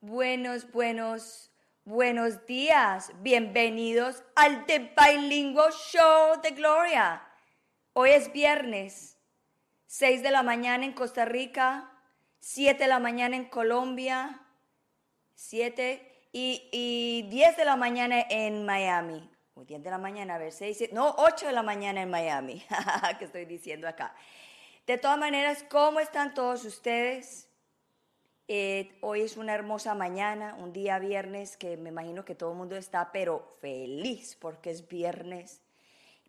Buenos, buenos, buenos días. Bienvenidos al The Bilingual Show de Gloria. Hoy es viernes, 6 de la mañana en Costa Rica, 7 de la mañana en Colombia, 7 y, y 10 de la mañana en Miami. O 10 de la mañana, a ver, 6, 7, no, 8 de la mañana en Miami. ¿Qué estoy diciendo acá? De todas maneras, ¿cómo están todos ustedes? Eh, hoy es una hermosa mañana, un día viernes que me imagino que todo el mundo está, pero feliz porque es viernes,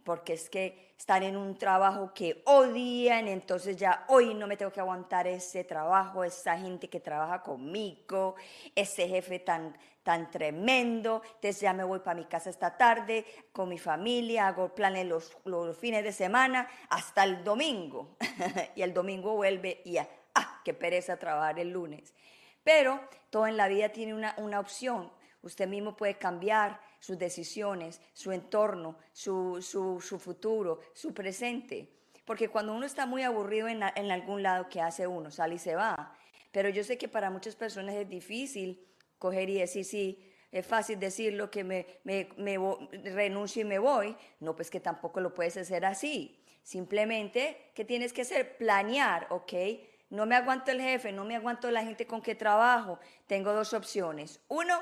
porque es que están en un trabajo que odian, entonces ya hoy no me tengo que aguantar ese trabajo, esa gente que trabaja conmigo, ese jefe tan, tan tremendo, entonces ya me voy para mi casa esta tarde con mi familia, hago planes los, los fines de semana hasta el domingo, y el domingo vuelve y ya ah, qué pereza trabajar el lunes. Pero todo en la vida tiene una, una opción. Usted mismo puede cambiar sus decisiones, su entorno, su, su, su futuro, su presente. Porque cuando uno está muy aburrido en, en, algún lado, ¿qué hace uno? Sale y se va. Pero yo sé que para muchas personas es difícil coger y decir, sí, es fácil decirlo que me, me, me renuncio y me voy. No, pues que tampoco lo puedes hacer así. Simplemente, ¿qué tienes que hacer? Planear, ¿ok? no me aguanto el jefe, no me aguanto la gente con que trabajo, tengo dos opciones. Uno,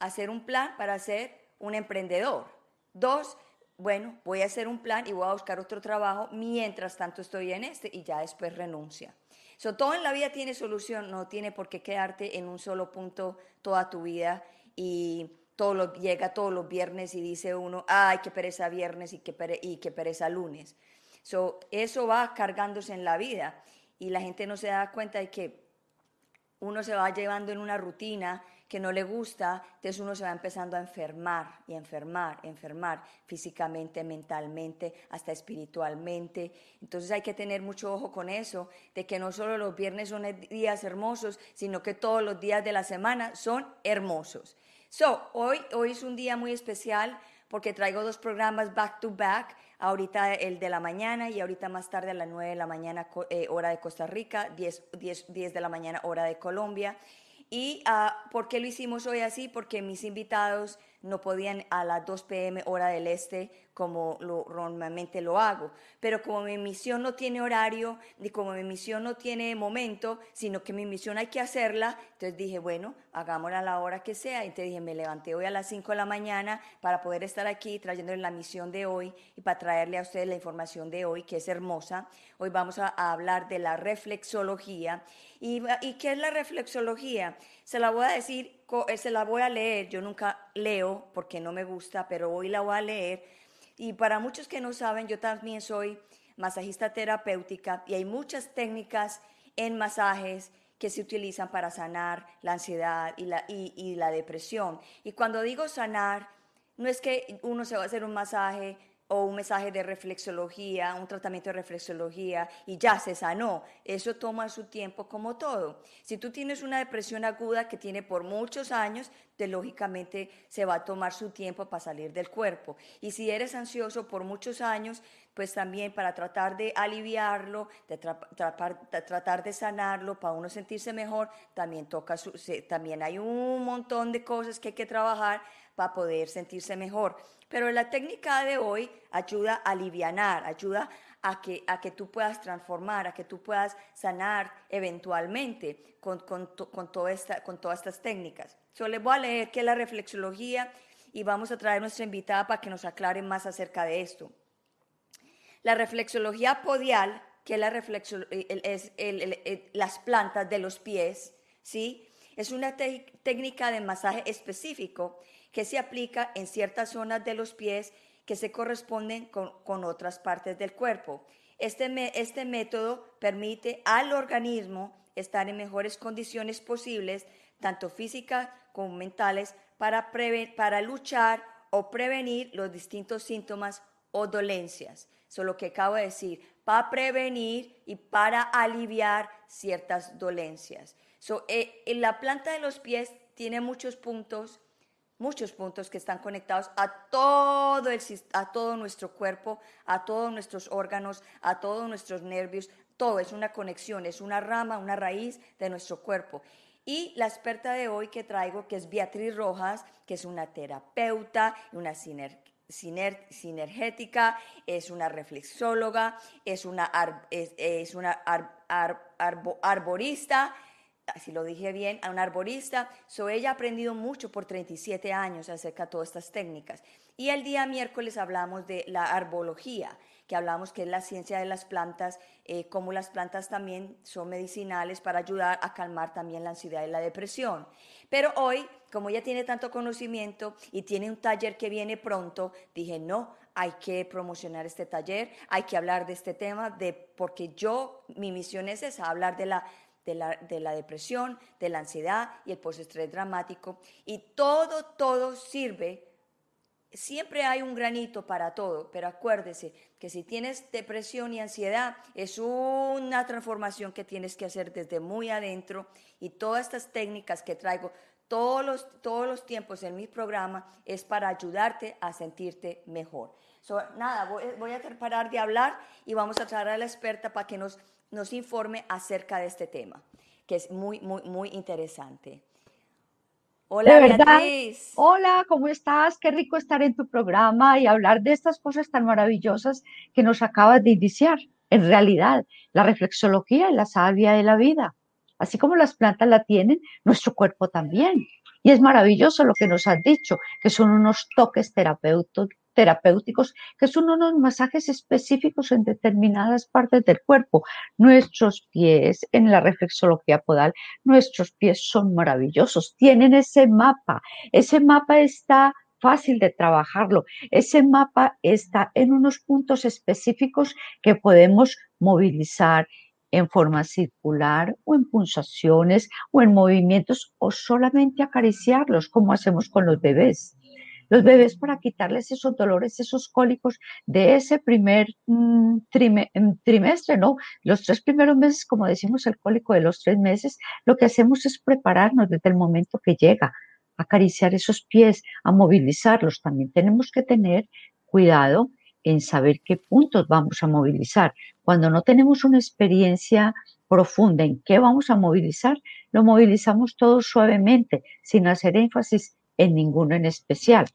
hacer un plan para ser un emprendedor. Dos, bueno, voy a hacer un plan y voy a buscar otro trabajo mientras tanto estoy en este y ya después renuncia. So, todo en la vida tiene solución, no tiene por qué quedarte en un solo punto toda tu vida y todo lo, llega todos los viernes y dice uno, ay, qué pereza viernes y qué, y qué pereza lunes. So, eso va cargándose en la vida y la gente no se da cuenta de que uno se va llevando en una rutina que no le gusta, entonces uno se va empezando a enfermar y enfermar, enfermar físicamente, mentalmente, hasta espiritualmente. Entonces hay que tener mucho ojo con eso, de que no solo los viernes son días hermosos, sino que todos los días de la semana son hermosos. So, hoy, hoy es un día muy especial porque traigo dos programas back to back ahorita el de la mañana y ahorita más tarde a las 9 de la mañana eh, hora de Costa Rica, 10, 10, 10, de la mañana hora de Colombia. ¿Y uh, por qué lo hicimos hoy así? Porque mis invitados no podían a las 2 pm hora del este como lo, normalmente lo hago. Pero como mi misión no tiene horario, ni como mi misión no tiene momento, sino que mi misión hay que hacerla, entonces dije, bueno, hagámosla a la hora que sea. Entonces dije, me levanté hoy a las 5 de la mañana para poder estar aquí trayéndole la misión de hoy y para traerle a ustedes la información de hoy, que es hermosa. Hoy vamos a, a hablar de la reflexología. ¿Y, ¿Y qué es la reflexología? Se la voy a decir, eh, se la voy a leer. Yo nunca leo porque no me gusta, pero hoy la voy a leer y para muchos que no saben, yo también soy masajista terapéutica y hay muchas técnicas en masajes que se utilizan para sanar la ansiedad y la, y, la depresión. Y cuando digo sanar, no es que uno se va a hacer un masaje o un mensaje de reflexología, un tratamiento de reflexología y ya se sanó. Eso toma su tiempo como todo. Si tú tienes una depresión aguda que tiene por muchos años, te, lógicamente se va a tomar su tiempo para salir del cuerpo. Y si eres ansioso por muchos años, pues también para tratar de aliviarlo, de tratar de sanarlo, para uno sentirse mejor, también, toca también hay un montón de cosas que hay que trabajar para poder sentirse mejor. Pero la técnica de hoy ayuda a alivianar, ayuda a que, a que tú puedas transformar, a que tú puedas sanar eventualmente con, con, con, esta, con todas estas técnicas. Yo les voy a leer qué es la reflexología y vamos a traer a nuestra invitada para que nos aclare más acerca de esto. La reflexología podial, que es, la es las plantas de los pies, ¿sí? es una técnica de masaje específico que se aplica en ciertas zonas de los pies que se corresponden con, otras partes del cuerpo. Este, este método permite al organismo estar en mejores condiciones posibles, tanto físicas como mentales, para, para luchar o prevenir los distintos síntomas o dolencias. Eso es lo que acabo de decir, para prevenir y para aliviar ciertas dolencias. So, eh, la planta de los pies tiene muchos puntos muchos puntos que están conectados a todo, el, a todo nuestro cuerpo, a todos nuestros órganos, a todos nuestros nervios. Todo es una conexión, es una rama, una raíz de nuestro cuerpo. Y la experta de hoy que traigo, que es Beatriz Rojas, que es una terapeuta, una sinergética, es una reflexóloga, es una, es, una arborista, si lo dije bien, a un arborista. So, ella ha aprendido mucho por 37 años acerca de todas estas técnicas. Y el día miércoles hablamos de la arbología, que hablamos que es la ciencia de las plantas, eh, cómo las plantas también son medicinales para ayudar a calmar también la ansiedad y la depresión. Pero hoy, como ella tiene tanto conocimiento y tiene un taller que viene pronto, dije, no, hay que promocionar este taller, hay que hablar de este tema, de, porque yo, mi misión es esa, hablar de la de la, depresión, de la ansiedad y el postestrés dramático. Y todo, todo sirve. Siempre hay un granito para todo, pero acuérdese que si tienes depresión y ansiedad, es una transformación que tienes que hacer desde muy adentro y todas estas técnicas que traigo todos los, todos los tiempos en mi programa es para ayudarte a sentirte mejor. nada, voy, voy a parar de hablar y vamos a traer a la experta para que nos nos informe acerca de este tema, que es muy, muy, muy interesante. Hola, Beatriz. Hola, ¿cómo estás? Qué rico estar en tu programa y hablar de estas cosas tan maravillosas que nos acabas de iniciar. En realidad, la reflexología es la sabia de la vida. Así como las plantas la tienen, nuestro cuerpo también. Y es maravilloso lo que nos has dicho, que son unos toques terapeutos, terapéuticos, que son unos masajes específicos en determinadas partes del cuerpo. Nuestros pies, en la reflexología podal, nuestros pies son maravillosos, tienen ese mapa, ese mapa está fácil de trabajarlo. Ese mapa está en unos puntos específicos que podemos movilizar en forma circular o en pulsaciones o en movimientos o solamente acariciarlos como hacemos con los bebés los bebés para quitarles esos dolores, esos cólicos de ese primer mm, mm, trimestre, ¿no? Los tres primeros meses, como decimos, el cólico de los tres meses, lo que hacemos es prepararnos desde el momento que llega, acariciar esos pies, a movilizarlos. También tenemos que tener cuidado en saber qué puntos vamos a movilizar. Cuando no tenemos una experiencia profunda en qué vamos a movilizar, lo movilizamos todo suavemente, sin hacer énfasis en ninguno en especial.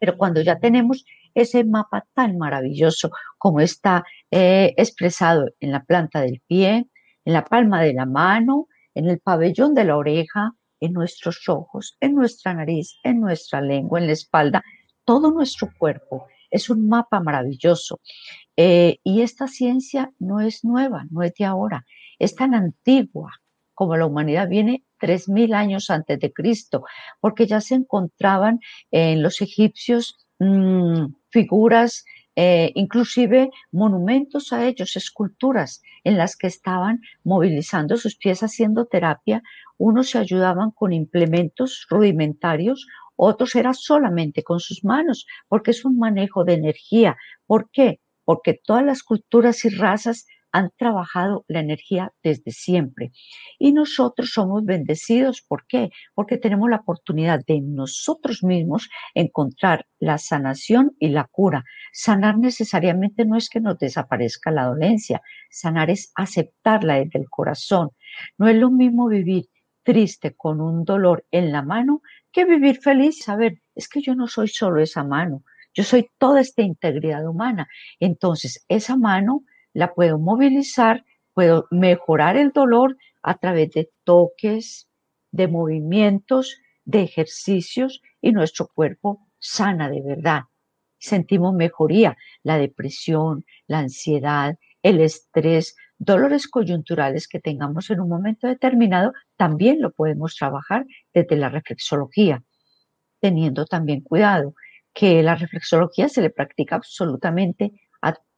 Pero cuando ya tenemos ese mapa tan maravilloso como está eh, expresado en la planta del pie, en la palma de la mano, en el pabellón de la oreja, en nuestros ojos, en nuestra nariz, en nuestra lengua, en la espalda, todo nuestro cuerpo. Es un mapa maravilloso. Eh, y esta ciencia no es nueva, no es de ahora, es tan antigua como la humanidad viene 3.000 años antes de Cristo, porque ya se encontraban en los egipcios mm, figuras, eh, inclusive monumentos a ellos, esculturas en las que estaban movilizando sus pies haciendo terapia. Unos se ayudaban con implementos rudimentarios, otros era solamente con sus manos, porque es un manejo de energía. ¿Por qué? Porque todas las culturas y razas han trabajado la energía desde siempre. Y nosotros somos bendecidos. ¿Por qué? Porque tenemos la oportunidad de nosotros mismos encontrar la sanación y la cura. Sanar necesariamente no es que nos desaparezca la dolencia, sanar es aceptarla desde el corazón. No es lo mismo vivir triste con un dolor en la mano que vivir feliz. A ver, es que yo no soy solo esa mano, yo soy toda esta integridad humana. Entonces, esa mano la puedo movilizar, puedo mejorar el dolor a través de toques, de movimientos, de ejercicios y nuestro cuerpo sana de verdad. Sentimos mejoría, la depresión, la ansiedad, el estrés, dolores coyunturales que tengamos en un momento determinado, también lo podemos trabajar desde la reflexología, teniendo también cuidado que la reflexología se le practica absolutamente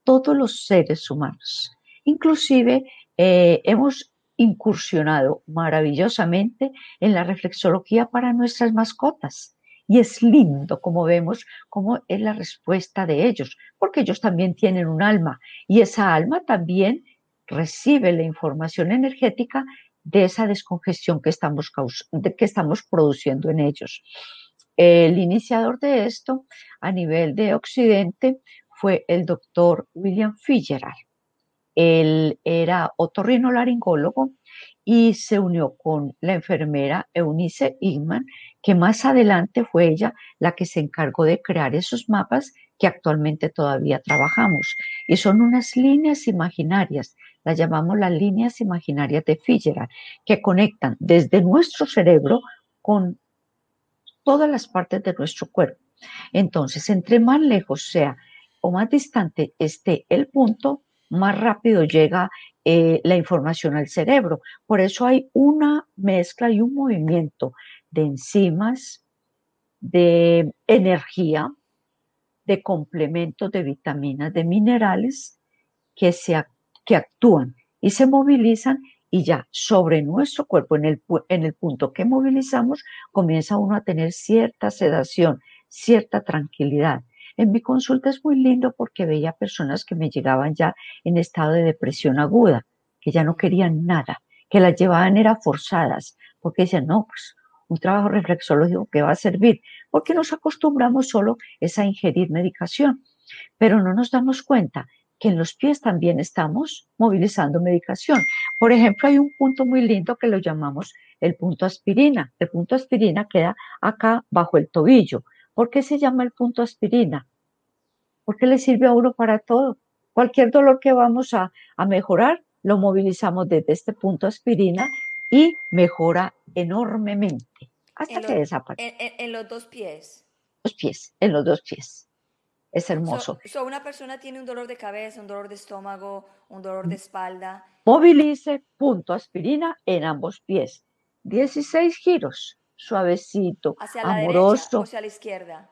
todos los seres humanos. Inclusive eh, hemos incursionado maravillosamente en la reflexología para nuestras mascotas. Y es lindo como vemos cómo es la respuesta de ellos, porque ellos también tienen un alma y esa alma también recibe la información energética de esa descongestión que estamos, que estamos produciendo en ellos. El iniciador de esto a nivel de Occidente fue el doctor William Fitzgerald. Él era otorrinolaringólogo y se unió con la enfermera Eunice Igman, que más adelante fue ella la que se encargó de crear esos mapas que actualmente todavía trabajamos. Y son unas líneas imaginarias, las llamamos las líneas imaginarias de Fitzgerald, que conectan desde nuestro cerebro con todas las partes de nuestro cuerpo. Entonces, entre más lejos sea o más distante esté el punto, más rápido llega eh, la información al cerebro. Por eso hay una mezcla y un movimiento de enzimas, de energía, de complementos de vitaminas, de minerales que, se, que actúan y se movilizan y ya sobre nuestro cuerpo, en el, en el punto que movilizamos, comienza uno a tener cierta sedación, cierta tranquilidad. En mi consulta es muy lindo porque veía personas que me llegaban ya en estado de depresión aguda, que ya no querían nada, que las llevaban era forzadas, porque decían, no, pues un trabajo reflexológico que va a servir, porque nos acostumbramos solo es a ingerir medicación, pero no nos damos cuenta que en los pies también estamos movilizando medicación. Por ejemplo, hay un punto muy lindo que lo llamamos el punto aspirina. El punto aspirina queda acá bajo el tobillo. ¿Por qué se llama el punto aspirina? Porque le sirve a uno para todo. Cualquier dolor que vamos a, mejorar, lo movilizamos desde este punto aspirina y mejora enormemente hasta que desaparece. En, los dos pies. Los pies, en los dos pies. Es hermoso. So, una persona tiene un dolor de cabeza, un dolor de estómago, un dolor de espalda. Movilice punto aspirina en ambos pies. 16 giros suavecito, ¿Hacia amoroso. hacia la izquierda?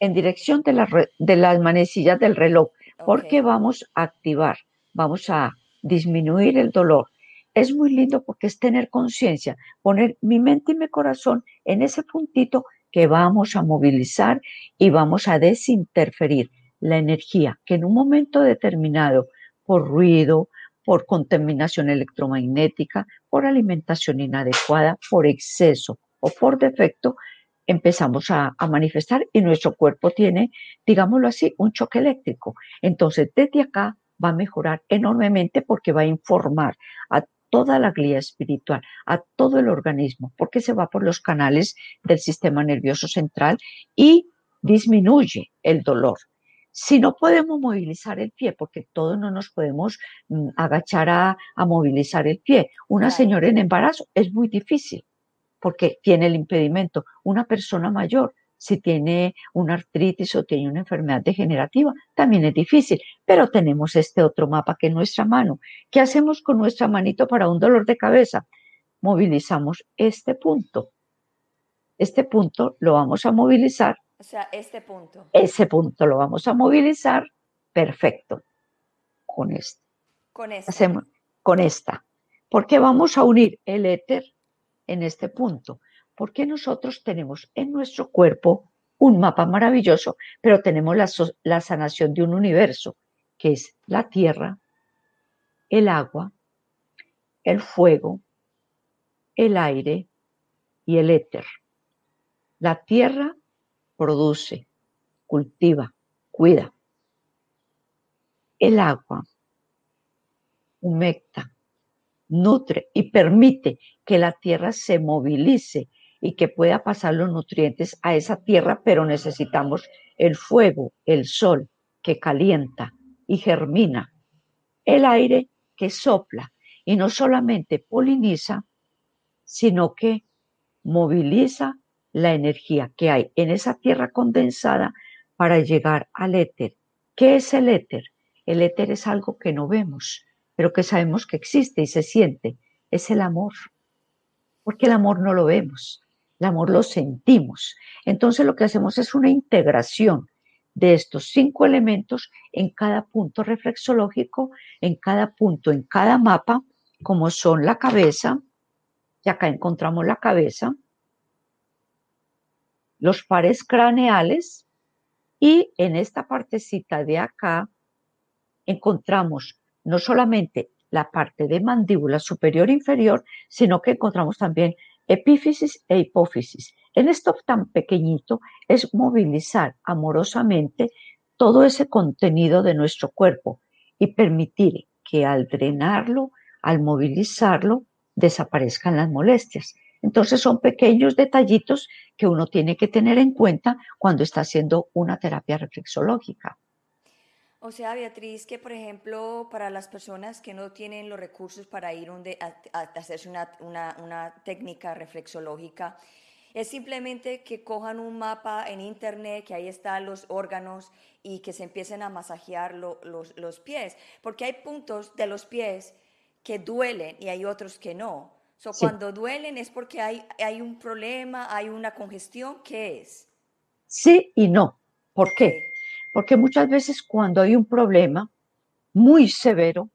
En dirección de, la, de las manecillas del reloj, porque vamos a activar, vamos a disminuir el dolor. Es muy lindo porque es tener conciencia, poner mi mente y mi corazón en ese puntito que vamos a movilizar y vamos a desinterferir la energía que en un momento determinado, por ruido, por contaminación electromagnética, por alimentación inadecuada, por exceso, o por defecto empezamos a, manifestar y nuestro cuerpo tiene, digámoslo así, un choque eléctrico. Entonces, desde acá va a mejorar enormemente porque va a informar a toda la glía espiritual, a todo el organismo, porque se va por los canales del sistema nervioso central y disminuye el dolor. Si no podemos movilizar el pie, porque todos no nos podemos mm, agachar a, movilizar el pie, una señora en embarazo es muy difícil porque tiene el impedimento. Una persona mayor, si tiene una artritis o tiene una enfermedad degenerativa, también es difícil, pero tenemos este otro mapa que es nuestra mano. ¿Qué hacemos con nuestra manito para un dolor de cabeza? Movilizamos este punto. Este punto lo vamos a movilizar. O sea, este punto. Ese punto lo vamos a movilizar. Perfecto. Con este. Con esta. Hacemos, con esta. Porque vamos a unir el éter en este punto, porque nosotros tenemos en nuestro cuerpo un mapa maravilloso, pero tenemos la, sanación de un universo, que es la tierra, el agua, el fuego, el aire y el éter. La tierra produce, cultiva, cuida. El agua humecta, nutre y permite que la tierra se movilice y que pueda pasar los nutrientes a esa tierra, pero necesitamos el fuego, el sol que calienta y germina, el aire que sopla y no solamente poliniza, sino que moviliza la energía que hay en esa tierra condensada para llegar al éter. ¿Qué es el éter? El éter es algo que no vemos, pero que sabemos que existe y se siente, es el amor. Porque el amor no lo vemos, el amor lo sentimos. Entonces lo que hacemos es una integración de estos cinco elementos en cada punto reflexológico, en cada punto, en cada mapa, como son la cabeza, y acá encontramos la cabeza, los pares craneales, y en esta partecita de acá encontramos no solamente la parte de mandíbula superior e inferior, sino que encontramos también epífisis e hipófisis. en esto tan pequeñito es movilizar amorosamente todo ese contenido de nuestro cuerpo y permitir que al drenarlo, al movilizarlo, desaparezcan las molestias. Entonces son pequeños detallitos que uno tiene que tener en cuenta cuando está haciendo una terapia reflexológica. O sea, Beatriz, que por ejemplo, para las personas que no tienen los recursos para ir a, hacerse una, una, técnica reflexológica, es simplemente que cojan un mapa en internet, que ahí están los órganos y que se empiecen a masajear los, los, pies, porque hay puntos de los pies que duelen y hay otros que no. So, Cuando duelen es porque hay, hay un problema, hay una congestión, ¿qué es? Sí y no. ¿Por qué? Porque muchas veces cuando hay un problema muy severo,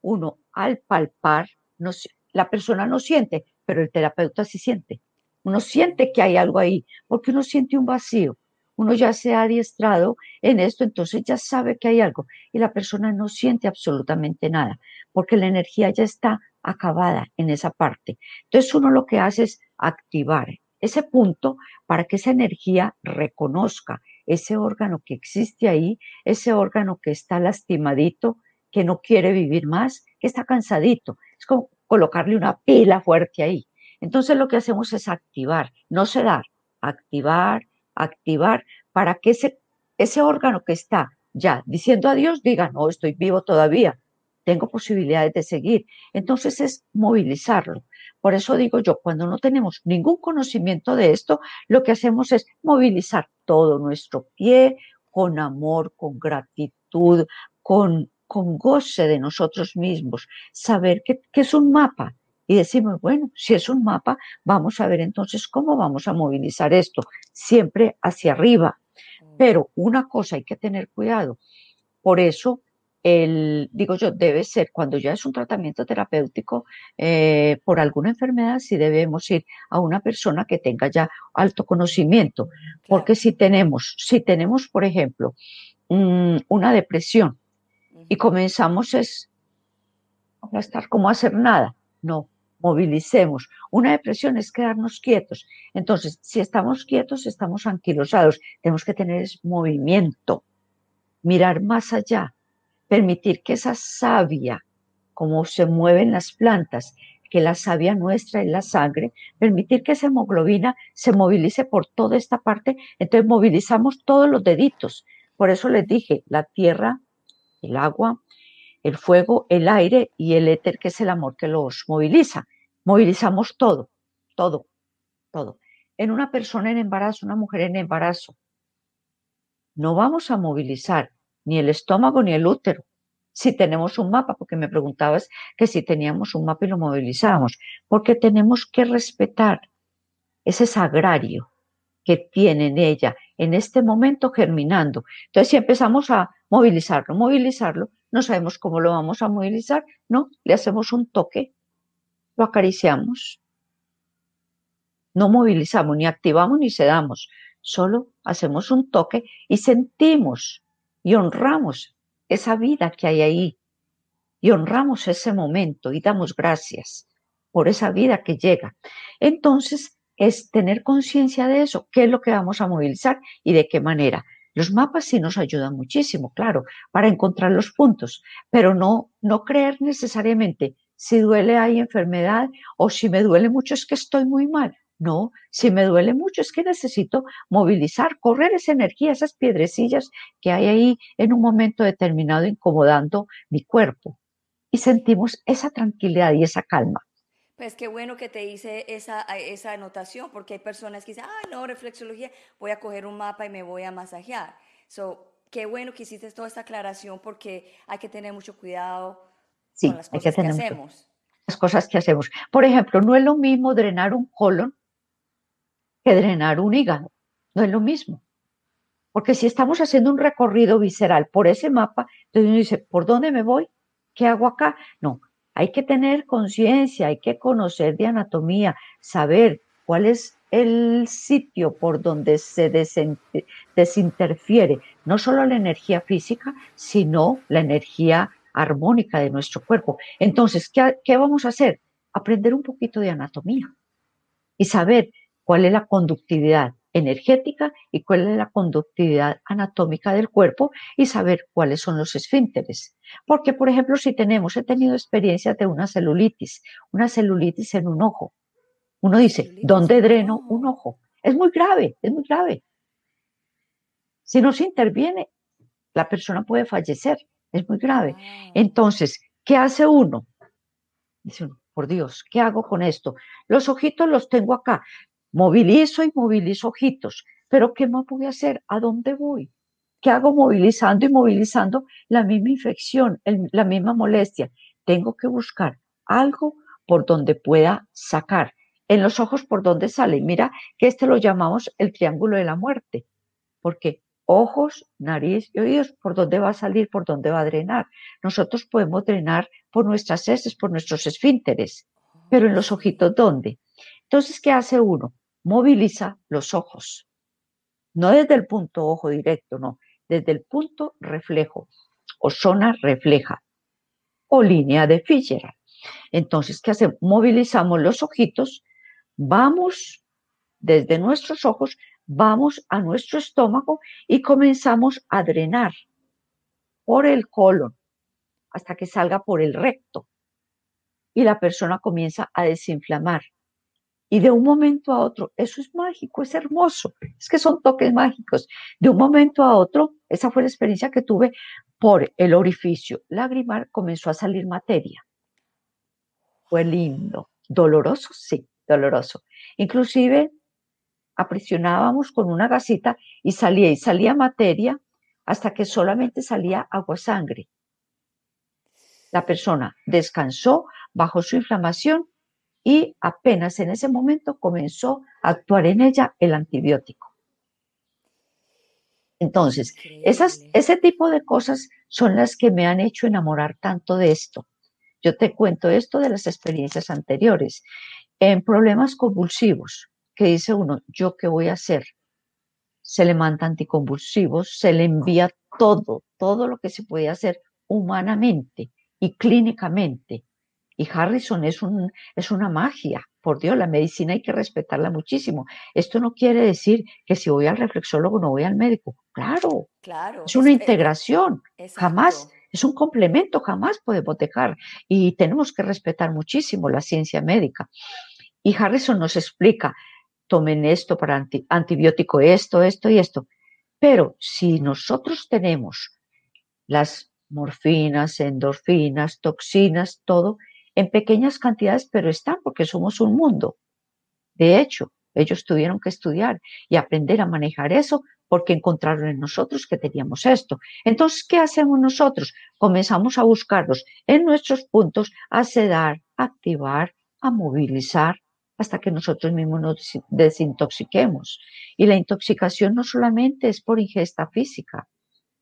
uno al palpar, no, la persona no siente, pero el terapeuta sí siente. Uno siente que hay algo ahí, porque uno siente un vacío. Uno ya se ha adiestrado en esto, entonces ya sabe que hay algo. Y la persona no siente absolutamente nada, porque la energía ya está acabada en esa parte. Entonces uno lo que hace es activar ese punto para que esa energía reconozca ese órgano que existe ahí, ese órgano que está lastimadito, que no quiere vivir más, que está cansadito. Es como colocarle una pila fuerte ahí. Entonces lo que hacemos es activar, no sedar, activar, activar, para que ese, ese órgano que está ya diciendo adiós diga, no, estoy vivo todavía, tengo posibilidades de seguir. Entonces es movilizarlo. Por eso digo yo, cuando no tenemos ningún conocimiento de esto, lo que hacemos es movilizar todo nuestro pie con amor, con gratitud, con, con goce de nosotros mismos, saber que, que es un mapa. Y decimos, bueno, si es un mapa, vamos a ver entonces cómo vamos a movilizar esto, siempre hacia arriba. Mm. Pero una cosa hay que tener cuidado. Por eso el, digo yo, debe ser cuando ya es un tratamiento terapéutico eh, por alguna enfermedad, si debemos ir a una persona que tenga ya alto conocimiento. Porque si tenemos, si tenemos, por ejemplo, una depresión y comenzamos es a estar como a hacer nada, no, movilicemos. Una depresión es quedarnos quietos. Entonces, si estamos quietos, estamos anquilosados. Tenemos que tener movimiento, mirar más allá permitir que esa savia, como se mueven las plantas, que la savia nuestra es la sangre, permitir que esa hemoglobina se movilice por toda esta parte, entonces movilizamos todos los deditos. Por eso les dije, la tierra, el agua, el fuego, el aire y el éter, que es el amor que los moviliza. Movilizamos todo, todo, todo. En una persona en embarazo, una mujer en embarazo, no vamos a movilizar ni el estómago ni el útero. Si tenemos un mapa, porque me preguntabas que si teníamos un mapa y lo movilizábamos, porque tenemos que respetar ese sagrario que tiene en ella en este momento germinando. Entonces, si empezamos a movilizarlo, movilizarlo, no sabemos cómo lo vamos a movilizar, no, le hacemos un toque, lo acariciamos, no movilizamos, ni activamos ni sedamos, solo hacemos un toque y sentimos y honramos esa vida que hay ahí y honramos ese momento y damos gracias por esa vida que llega. Entonces, es tener conciencia de eso, qué es lo que vamos a movilizar y de qué manera. Los mapas sí nos ayudan muchísimo, claro, para encontrar los puntos, pero no, no creer necesariamente si duele hay enfermedad o si me duele mucho es que estoy muy mal. No, si me duele mucho es que necesito movilizar, correr esa energía, esas piedrecillas que hay ahí en un momento determinado incomodando mi cuerpo. Y sentimos esa tranquilidad y esa calma. Pues qué bueno que te hice esa, esa anotación, porque hay personas que dicen, ah, no, reflexología, voy a coger un mapa y me voy a masajear. So, qué bueno que hiciste toda esta aclaración, porque hay que tener mucho cuidado con las cosas que, que hacemos. Las cosas que hacemos. Por ejemplo, no es lo mismo drenar un colon drenar un hígado. No es lo mismo. Porque si estamos haciendo un recorrido visceral por ese mapa, entonces uno dice, ¿por dónde me voy? ¿Qué hago acá? No, hay que tener conciencia, hay que conocer de anatomía, saber cuál es el sitio por donde se desinterfiere no solo la energía física, sino la energía armónica de nuestro cuerpo. Entonces, ¿qué, qué vamos a hacer? Aprender un poquito de anatomía y saber cuál es la conductividad energética y cuál es la conductividad anatómica del cuerpo y saber cuáles son los esfínteres. Porque, por ejemplo, si tenemos, he tenido experiencias de una celulitis, una celulitis en un ojo. Uno dice, ¿dónde dreno un ojo? Es muy grave, es muy grave. Si no se interviene, la persona puede fallecer, es muy grave. Entonces, ¿qué hace uno? Dice uno, por Dios, ¿qué hago con esto? Los ojitos los tengo acá, movilizo y movilizo ojitos, pero ¿qué más voy a hacer? ¿A dónde voy? ¿Qué hago movilizando y movilizando la misma infección, la misma molestia? Tengo que buscar algo por donde pueda sacar. En los ojos por donde sale. Mira que este lo llamamos el triángulo de la muerte, porque ojos, nariz y oídos, por dónde va a salir, por dónde va a drenar. Nosotros podemos drenar por nuestras heces, por nuestros esfínteres, pero en los ojitos, ¿dónde? Entonces, ¿qué hace uno? Moviliza los ojos. No desde el punto ojo directo, no, desde el punto reflejo o zona refleja o línea de Fitzgerald. Entonces, ¿qué hacemos? Movilizamos los ojitos, vamos desde nuestros ojos vamos a nuestro estómago y comenzamos a drenar por el colon hasta que salga por el recto. Y la persona comienza a desinflamar. Y de un momento a otro, eso es mágico, es hermoso, es que son toques mágicos. De un momento a otro, esa fue la experiencia que tuve por el orificio lagrimal, comenzó a salir materia. Fue lindo, doloroso, sí, doloroso. Inclusive aprisionábamos con una gasita y salía y salía materia hasta que solamente salía agua sangre. La persona descansó, bajó su inflamación y apenas en ese momento comenzó a actuar en ella el antibiótico. Entonces, esas, ese tipo de cosas son las que me han hecho enamorar tanto de esto. Yo te cuento esto de las experiencias anteriores. En problemas convulsivos, que dice uno, ¿yo qué voy a hacer? Se le manda anticonvulsivos, se le envía todo, todo lo que se puede hacer humanamente y clínicamente. Y Harrison es, un, es una magia, por Dios, la medicina hay que respetarla muchísimo. Esto no quiere decir que si voy al reflexólogo no voy al médico. Claro, claro es una integración. Jamás es un complemento, jamás podemos dejar. Y tenemos que respetar muchísimo la ciencia médica. Y Harrison nos explica tomen esto para antibiótico, esto, esto y esto. Pero si nosotros tenemos las morfinas, endorfinas, toxinas, todo en pequeñas cantidades, pero están porque somos un mundo. De hecho, ellos tuvieron que estudiar y aprender a manejar eso porque encontraron en nosotros que teníamos esto. Entonces, ¿qué hacemos nosotros? Comenzamos a buscarlos en nuestros puntos, a sedar, a activar, a movilizar, hasta que nosotros mismos nos desintoxiquemos. Y la intoxicación no solamente es por ingesta física,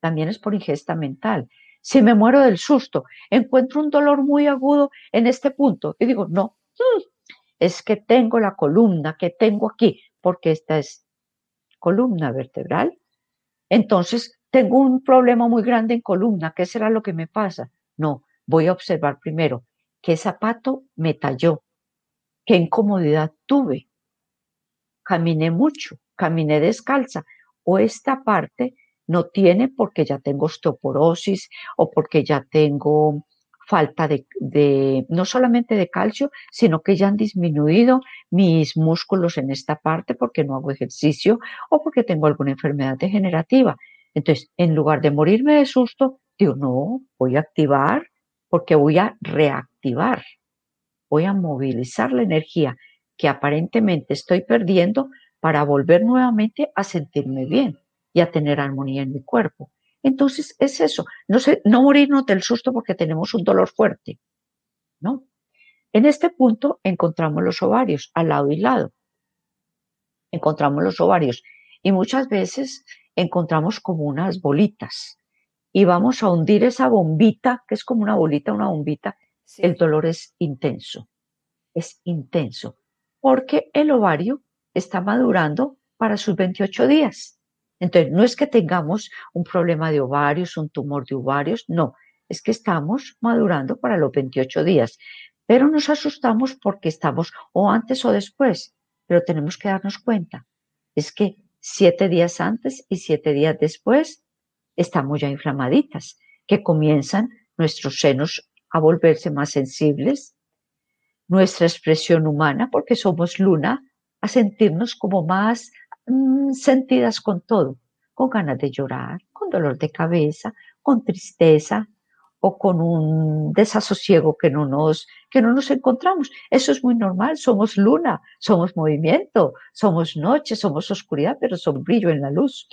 también es por ingesta mental. Si me muero del susto, encuentro un dolor muy agudo en este punto y digo, no, mm, es que tengo la columna que tengo aquí, porque esta es columna vertebral. Entonces, tengo un problema muy grande en columna, ¿qué será lo que me pasa? No, voy a observar primero qué zapato me talló, qué incomodidad tuve. Caminé mucho, caminé descalza, o esta parte no tiene porque ya tengo osteoporosis o porque ya tengo falta de, no solamente de calcio, sino que ya han disminuido mis músculos en esta parte porque no hago ejercicio o porque tengo alguna enfermedad degenerativa. Entonces, en lugar de morirme de susto, digo, no, voy a activar porque voy a reactivar voy a movilizar la energía que aparentemente estoy perdiendo para volver nuevamente a sentirme bien y a tener armonía en mi cuerpo. Entonces es eso, no, no morirnos del susto porque tenemos un dolor fuerte, ¿no? En este punto encontramos los ovarios al lado y lado. Encontramos los ovarios y muchas veces encontramos como unas bolitas y vamos a hundir esa bombita, que es como una bolita, una bombita, el dolor es intenso, es intenso, porque el ovario está madurando para sus 28 días. Entonces, no es que tengamos un problema de ovarios, un tumor de ovarios, no, es que estamos madurando para los 28 días, pero nos asustamos porque estamos o antes o después. pero tenemos que darnos cuenta, es que siete días antes y siete días después estamos ya inflamaditas, que comienzan nuestros senos a volverse más sensibles, nuestra expresión humana, porque somos luna, a sentirnos como más mm, sentidas con todo, con ganas de llorar, con dolor de cabeza, con tristeza, o con un desasosiego que no nos, que no nos encontramos. Eso es muy normal, somos luna, somos movimiento, somos noche, somos oscuridad, pero somos brillo en la luz.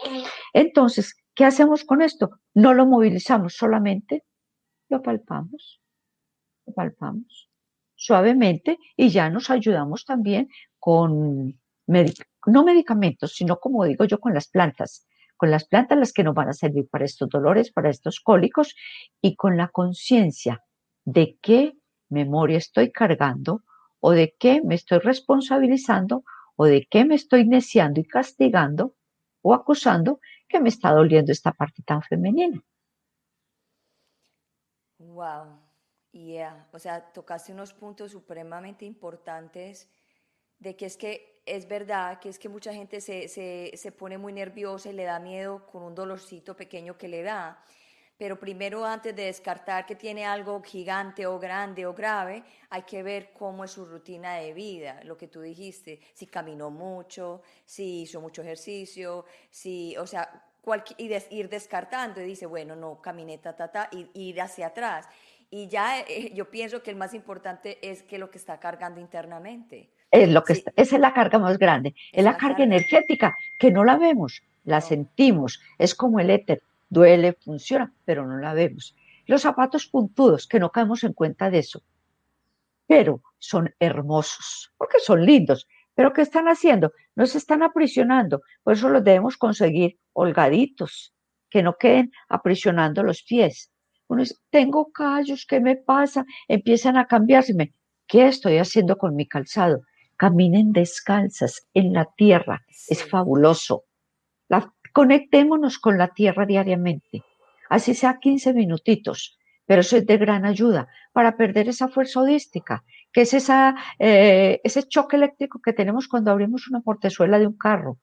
Entonces, ¿qué hacemos con esto? No lo movilizamos, solamente lo palpamos, lo palpamos suavemente y ya nos ayudamos también con, no medicamentos, sino como digo yo, con las plantas con las plantas las que nos van a servir para estos dolores, para estos cólicos y con la conciencia de qué memoria estoy cargando o de qué me estoy responsabilizando o de qué me estoy neciando y castigando o acusando que me está doliendo esta parte tan femenina. Wow, yeah, o sea, tocaste unos puntos supremamente importantes de que es que es verdad que es que mucha gente se, se, se, pone muy nerviosa y le da miedo con un dolorcito pequeño que le da. Pero primero, antes de descartar que tiene algo gigante o grande o grave, hay que ver cómo es su rutina de vida, lo que tú dijiste, si caminó mucho, si hizo mucho ejercicio, si, o sea, y ir descartando y dice, bueno, no, caminé, ta, ta, y ir hacia atrás. Y ya eh, yo pienso que el más importante es que lo que está cargando internamente. Es lo que esa es la carga más grande, es, la, carga, energética, que no la vemos, la sentimos, es como el éter, duele, funciona, pero no la vemos. Los zapatos puntudos, que no caemos en cuenta de eso, pero son hermosos, porque son lindos, pero ¿qué están haciendo? Nos están aprisionando, por eso los debemos conseguir holgaditos, que no queden aprisionando los pies. Uno dice, tengo callos, ¿qué me pasa? Empiezan a cambiarse. ¿Qué estoy haciendo con mi calzado? Caminen descalzas en la tierra. Es fabuloso. conectémonos con la tierra diariamente, así sea 15 minutitos, pero eso es de gran ayuda para perder esa fuerza odística, que es esa, eh, ese choque eléctrico que tenemos cuando abrimos una portezuela de un carro,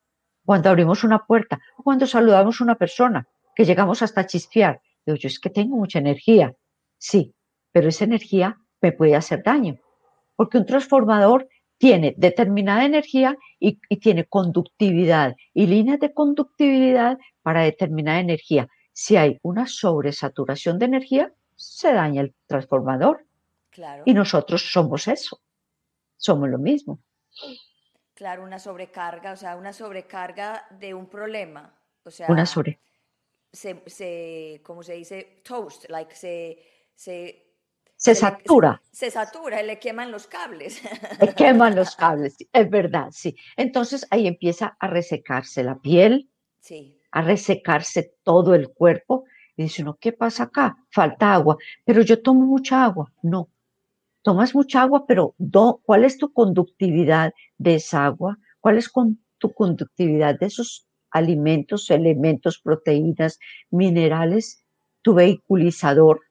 cuando abrimos una puerta, o cuando saludamos a una persona, que llegamos hasta chispear. Digo, yo es que tengo mucha energía. Sí, pero esa energía me puede hacer daño, porque un transformador tiene determinada energía y, tiene conductividad y líneas de conductividad para determinada energía. Si hay una sobresaturación de energía, se daña el transformador. Claro. Y nosotros somos eso, somos lo mismo. Claro, una sobrecarga, o sea, una sobrecarga de un problema. O sea, una sobre. Se, se, como se dice, toast, like se, se se satura. Se, satura y le queman los cables. Le queman los cables, es verdad, sí. Entonces ahí empieza a resecarse la piel, sí. a resecarse todo el cuerpo. Y dice uno, ¿qué pasa acá? Falta agua. Pero yo tomo mucha agua. No. Tomas mucha agua, pero ¿cuál es tu conductividad de esa agua? ¿Cuál es tu conductividad de esos alimentos, elementos, proteínas, minerales? Tu vehiculizador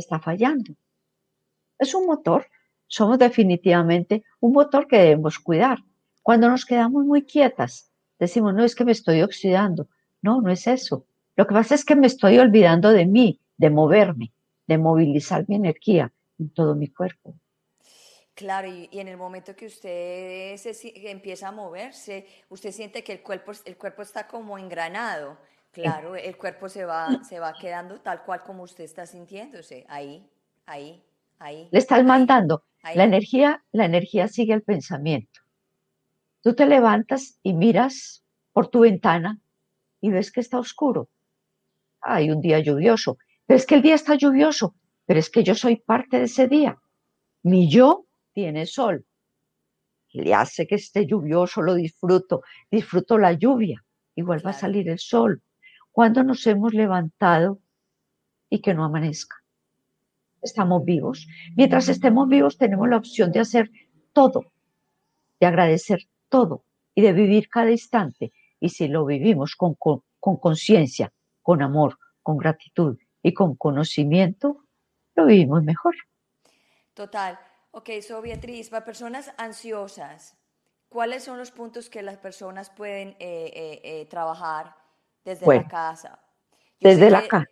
está fallando. Es un motor, somos definitivamente un motor que debemos cuidar. Cuando nos quedamos muy quietas, decimos, no es que me estoy oxidando. No, no es eso. Lo que pasa es que me estoy olvidando de mí, de moverme, de movilizar mi energía en todo mi cuerpo. Claro, y, en el momento que usted empieza a moverse, usted siente que el cuerpo, el cuerpo está como engranado Claro, el cuerpo se va, se va quedando tal cual como usted está sintiéndose, ahí, ahí, ahí. Le estás mandando. La energía, la energía sigue el pensamiento. Tú te levantas y miras por tu ventana y ves que está oscuro. Hay un día lluvioso, pero es que el día está lluvioso, pero es que yo soy parte de ese día. Mi yo tiene sol. Le hace que esté lluvioso, lo disfruto, disfruto la lluvia. Igual va a salir el sol, cuando nos hemos levantado y que no amanezca. Estamos vivos. Mientras estemos vivos tenemos la opción de hacer todo, de agradecer todo y de vivir cada instante. Y si lo vivimos con conciencia, con, con amor, con gratitud y con conocimiento, lo vivimos mejor. Total. Ok, so Beatriz, para personas ansiosas, ¿cuáles son los puntos que las personas pueden eh, trabajar desde la casa? desde la casa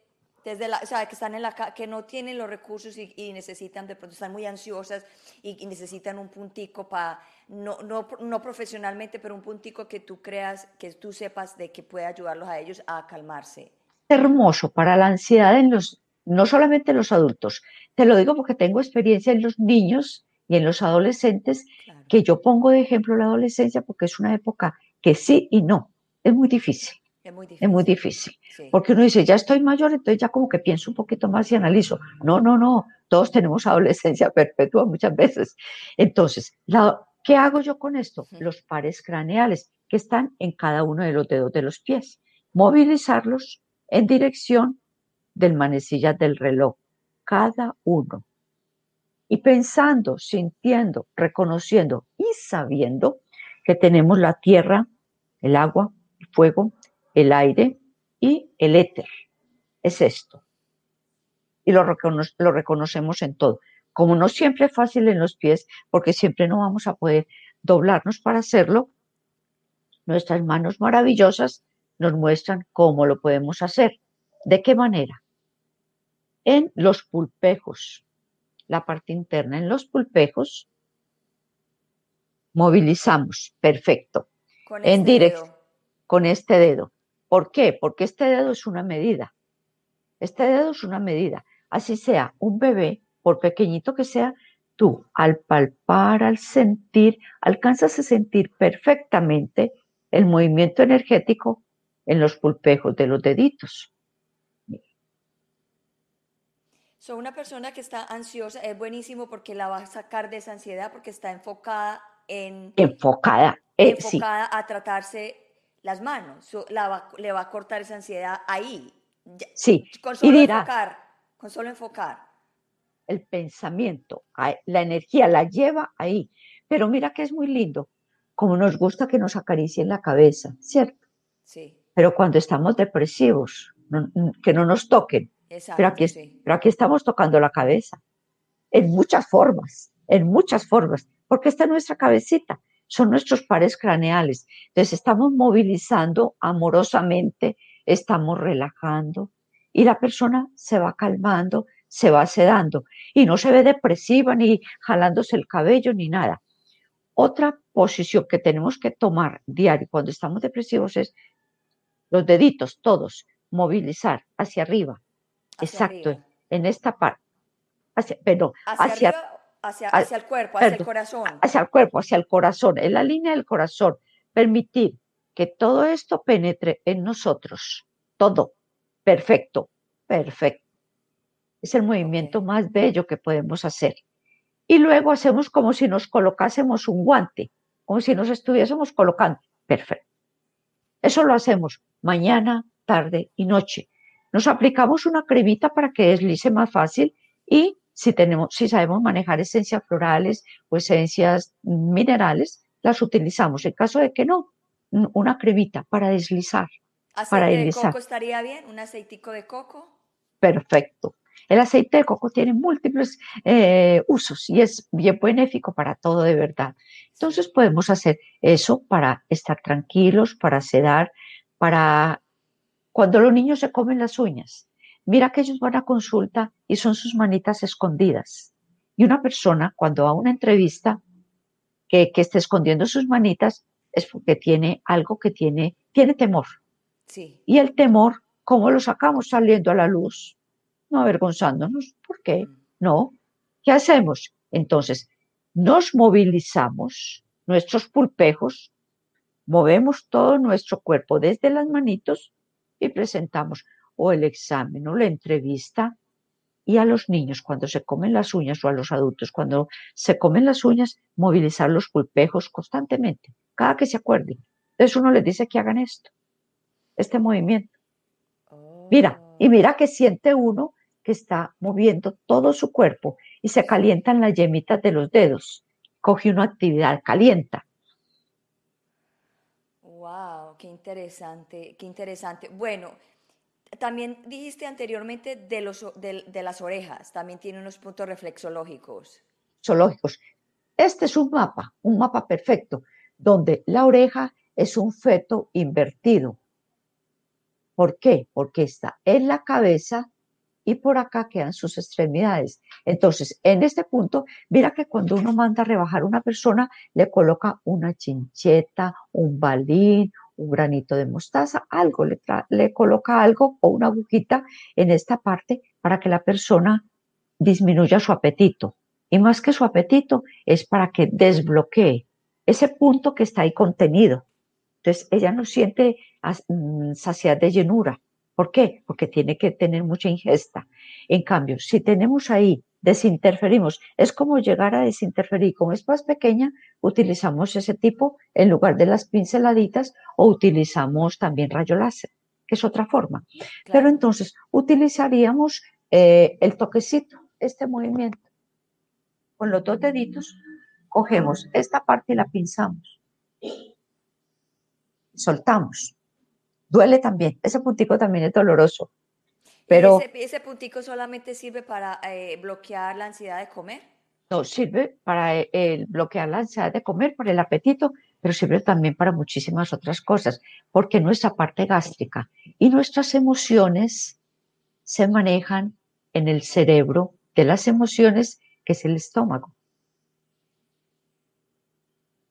desde la, o sea, que están en la que no tienen los recursos y, necesitan de pronto están muy ansiosas y, necesitan un puntico para no, no, no, profesionalmente, pero un puntico que tú creas, que tú sepas de que puede ayudarlos a ellos a calmarse. Hermoso para la ansiedad en los, no solamente en los adultos. Te lo digo porque tengo experiencia en los niños y en los adolescentes, que yo pongo de ejemplo la adolescencia porque es una época que sí y no, es muy difícil. Es muy difícil. Porque uno dice, ya estoy mayor, entonces ya como que pienso un poquito más y analizo. No, no, no. Todos tenemos adolescencia perpetua muchas veces. Entonces, ¿qué hago yo con esto? Los pares craneales que están en cada uno de los dedos de los pies. Movilizarlos en dirección del manecillas del reloj. Cada uno. Y pensando, sintiendo, reconociendo y sabiendo que tenemos la tierra, el agua, el fuego, el aire y el éter. Es esto. Y lo, lo reconocemos en todo. Como no siempre es fácil en los pies, porque siempre no vamos a poder doblarnos para hacerlo, nuestras manos maravillosas nos muestran cómo lo podemos hacer. ¿De qué manera? En los pulpejos, la parte interna. En los pulpejos movilizamos, perfecto. Con en este dirección con este dedo. ¿Por qué? Porque este dedo es una medida. Este dedo es una medida. Así sea un bebé, por pequeñito que sea, tú al palpar, al sentir, alcanzas a sentir perfectamente el movimiento energético en los pulpejos de los deditos. So, una persona que está ansiosa es buenísimo porque la va a sacar de esa ansiedad porque está enfocada en... Enfocada, eh, enfocada a tratarse las manos, le va a cortar esa ansiedad ahí. Sí, con solo enfocar, con solo enfocar. El pensamiento, la energía la lleva ahí. Pero mira que es muy lindo, como nos gusta que nos acaricien la cabeza, ¿cierto? Sí. Pero cuando estamos depresivos, que no nos toquen. Exacto, pero, aquí, pero aquí estamos tocando la cabeza, en muchas formas, en muchas formas, porque está nuestra cabecita son nuestros pares craneales. Entonces estamos movilizando amorosamente, estamos relajando y la persona se va calmando, se va sedando y no se ve depresiva ni jalándose el cabello ni nada. Otra posición que tenemos que tomar diario cuando estamos depresivos es los deditos, todos, movilizar hacia arriba. Exacto, en esta parte. Hacia, Hacia, el cuerpo, hacia el corazón. Hacia el cuerpo, hacia el corazón, en la línea del corazón. Permitir que todo esto penetre en nosotros. Todo. Perfecto, perfecto. Es el movimiento más bello que podemos hacer. Y luego hacemos como si nos colocásemos un guante, como si nos estuviésemos colocando. Perfecto. Eso lo hacemos mañana, tarde y noche. Nos aplicamos una cremita para que deslice más fácil y si, tenemos, si sabemos manejar esencias florales o esencias minerales, las utilizamos. En caso de que no, una cremita para deslizar. ¿Aceite para de coco estaría bien? ¿Un aceitico de coco? Perfecto. El aceite de coco tiene múltiples eh, usos y es bien benéfico para todo de verdad. Entonces podemos hacer eso para estar tranquilos, para sedar, para cuando los niños se comen las uñas. Mira que ellos van a consulta y son sus manitas escondidas. Y una persona, cuando va a una entrevista, que, que esté escondiendo sus manitas, es porque tiene algo que tiene, tiene temor. Sí. Y el temor, ¿cómo lo sacamos saliendo a la luz? No avergonzándonos. ¿Por qué? Mm. No. ¿Qué hacemos? Entonces, nos movilizamos, nuestros pulpejos, movemos todo nuestro cuerpo desde las manitos y presentamos o el examen o la entrevista. Y a los niños cuando se comen las uñas o a los adultos cuando se comen las uñas, movilizar los pulpejos constantemente, cada que se acuerden. Entonces uno les dice que hagan esto, este movimiento. Mira, y oh. mira que siente uno que está moviendo todo su cuerpo y se calientan las yemitas de los dedos. Coge una actividad, calienta. Wow, qué interesante, qué interesante. Bueno, también dijiste anteriormente de, las orejas, también tiene unos puntos reflexológicos. Reflexológicos. Este es un mapa, un mapa perfecto. donde la oreja es un feto invertido. ¿Por qué? Porque está en la cabeza y por acá quedan sus extremidades. Entonces, en este punto, mira que cuando uno manda a rebajar a una persona, le coloca una chincheta, un balín, un granito de mostaza, algo, le, le coloca algo o una agujita en esta parte para que la persona disminuya su apetito. Y más que su apetito, es para que desbloquee ese punto que está ahí contenido. Entonces, ella no siente mm, saciedad de llenura. ¿Por qué? Porque tiene que tener mucha ingesta. En cambio, si tenemos ahí, desinterferimos, es como llegar a desinterferir. Como es más pequeña, utilizamos ese tipo en lugar de las pinceladitas o utilizamos también rayo láser, que es otra forma. Pero entonces utilizaríamos eh, el toquecito, este movimiento. Con los dos deditos cogemos esta parte y la pinzamos. Soltamos duele también. Ese puntico también es doloroso. Pero, ¿Ese, ¿Ese, puntico solamente sirve para eh, bloquear la ansiedad de comer? No, sirve para eh, bloquear la ansiedad de comer, por el apetito, pero sirve también para muchísimas otras cosas, porque nuestra parte gástrica y nuestras emociones se manejan en el cerebro de las emociones, que es el estómago.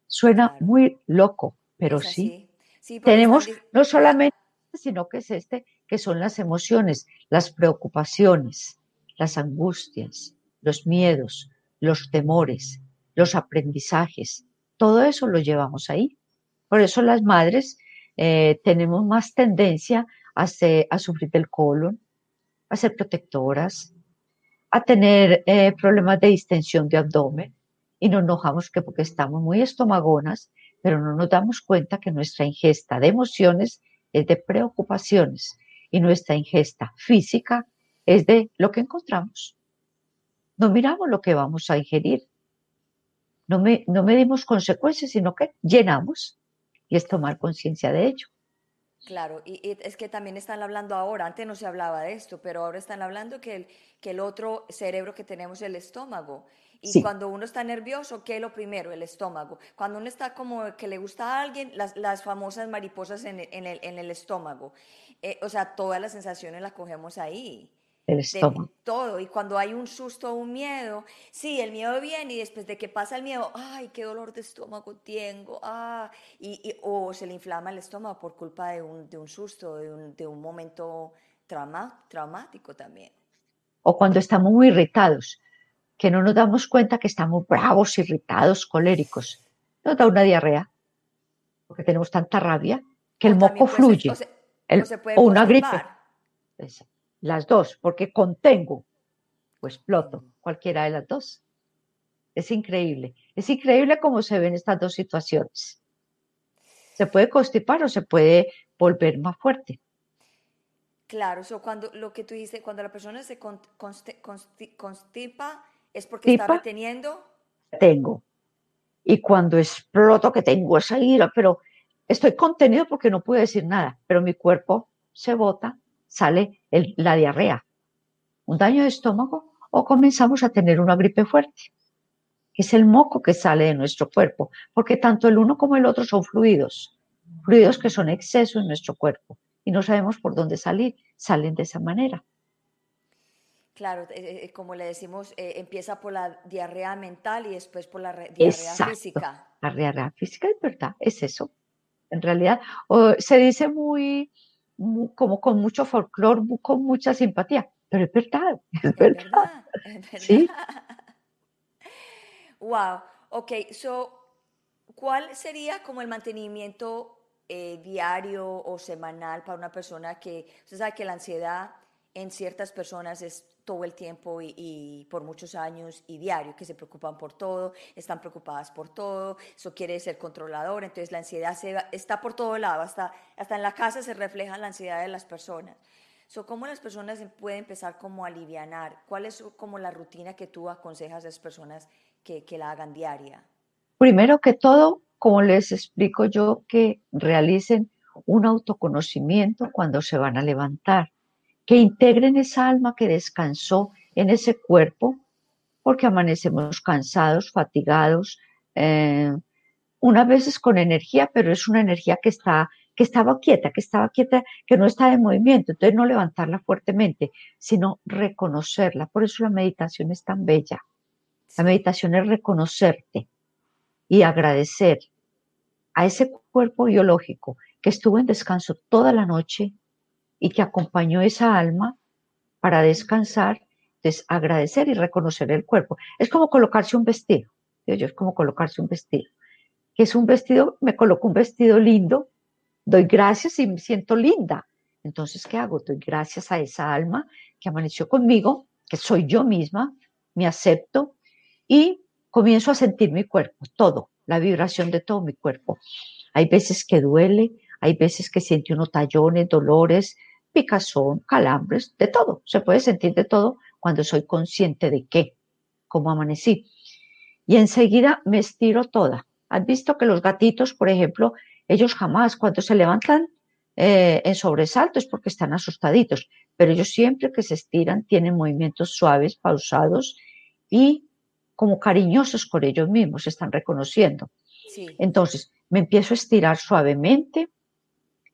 Suena muy loco, pero sí tenemos no solamente, sino que es este, que son las emociones, las preocupaciones, las angustias, los miedos, los temores, los aprendizajes. Todo eso lo llevamos ahí. Por eso las madres eh, tenemos más tendencia a, a, sufrir del colon, a ser protectoras, a tener eh, problemas de distensión de abdomen y nos enojamos que porque estamos muy estomagonas pero no nos damos cuenta que nuestra ingesta de emociones es de preocupaciones y nuestra ingesta física es de lo que encontramos. No miramos lo que vamos a ingerir. No, me, no medimos consecuencias, sino que llenamos y es tomar conciencia de ello. Claro, y, es que también están hablando ahora, antes no se hablaba de esto, pero ahora están hablando que el, que el otro cerebro que tenemos es el estómago y cuando uno está nervioso, ¿qué es lo primero? El estómago. Cuando uno está como que le gusta a alguien, las, las famosas mariposas en el, en el, en el estómago. Eh, o sea, todas las sensaciones las cogemos ahí. El estómago. todo. Y cuando hay un susto o un miedo, sí, el miedo viene y después de que pasa el miedo, ay, qué dolor de estómago tengo, ah, y, o se le inflama el estómago por culpa de un, de un susto, de un, de un momento trauma, traumático también. O cuando estamos muy irritados que no nos damos cuenta que estamos bravos, irritados, coléricos. Nos da una diarrea, porque tenemos tanta rabia que el moco fluye. o, una gripe. Las dos, porque contengo pues exploto, cualquiera de las dos. Es increíble. Es increíble cómo se ven estas dos situaciones. Se puede constipar o se puede volver más fuerte. Claro, so cuando lo que tú dices, cuando la persona se constipa, ¿Es porque está reteniendo? Tengo. Y cuando exploto que tengo esa ira, pero estoy contenido porque no puedo decir nada, pero mi cuerpo se bota, sale la diarrea, un daño de estómago o comenzamos a tener una gripe fuerte, que es el moco que sale de nuestro cuerpo, porque tanto el uno como el otro son fluidos, fluidos que son exceso en nuestro cuerpo y no sabemos por dónde salir, salen de esa manera. Claro, eh, eh, como le decimos, eh, empieza por la diarrea mental y después por la diarrea física. La diarrea física es verdad, es eso. En realidad, se dice muy, como con mucho folclore, con mucha simpatía, pero es verdad, es, verdad. Sí. wow, ok, so, ¿cuál sería como el mantenimiento diario o semanal para una persona que, usted sabe que la ansiedad en ciertas personas es todo el tiempo y, por muchos años y diario, que se preocupan por todo, están preocupadas por todo, eso quiere ser controlador, entonces la ansiedad está por todo lado, hasta, hasta en la casa se refleja la ansiedad de las personas. So, ¿Cómo las personas pueden empezar como a alivianar? ¿Cuál es como la rutina que tú aconsejas a las personas que, que la hagan diaria? Primero que todo, como les explico yo, que realicen un autoconocimiento cuando se van a levantar que integren esa alma que descansó en ese cuerpo, porque amanecemos cansados, fatigados, eh, unas veces con energía, pero es una energía que está que estaba quieta, que estaba quieta, que no está en movimiento. Entonces no levantarla fuertemente, sino reconocerla. Por eso la meditación es tan bella. La meditación es reconocerte y agradecer a ese cuerpo biológico que estuvo en descanso toda la noche y que acompañó esa alma para descansar, es agradecer y reconocer el cuerpo. Es como colocarse un vestido. Yo, es como colocarse un vestido. Que es un vestido, me coloco un vestido lindo, doy gracias y me siento linda. Entonces, ¿qué hago? Doy gracias a esa alma que amaneció conmigo, que soy yo misma, me acepto y comienzo a sentir mi cuerpo, todo, la vibración de todo mi cuerpo. Hay veces que duele, hay veces que siente unos tallones, dolores, picazón, calambres, de todo. Se puede sentir de todo cuando soy consciente de qué, cómo amanecí. Y enseguida me estiro toda. ¿Has visto que los gatitos, por ejemplo, ellos jamás, cuando se levantan eh, en sobresalto es porque están asustaditos, pero ellos siempre que se estiran tienen movimientos suaves, pausados y como cariñosos con ellos mismos, se están reconociendo. Entonces, me empiezo a estirar suavemente.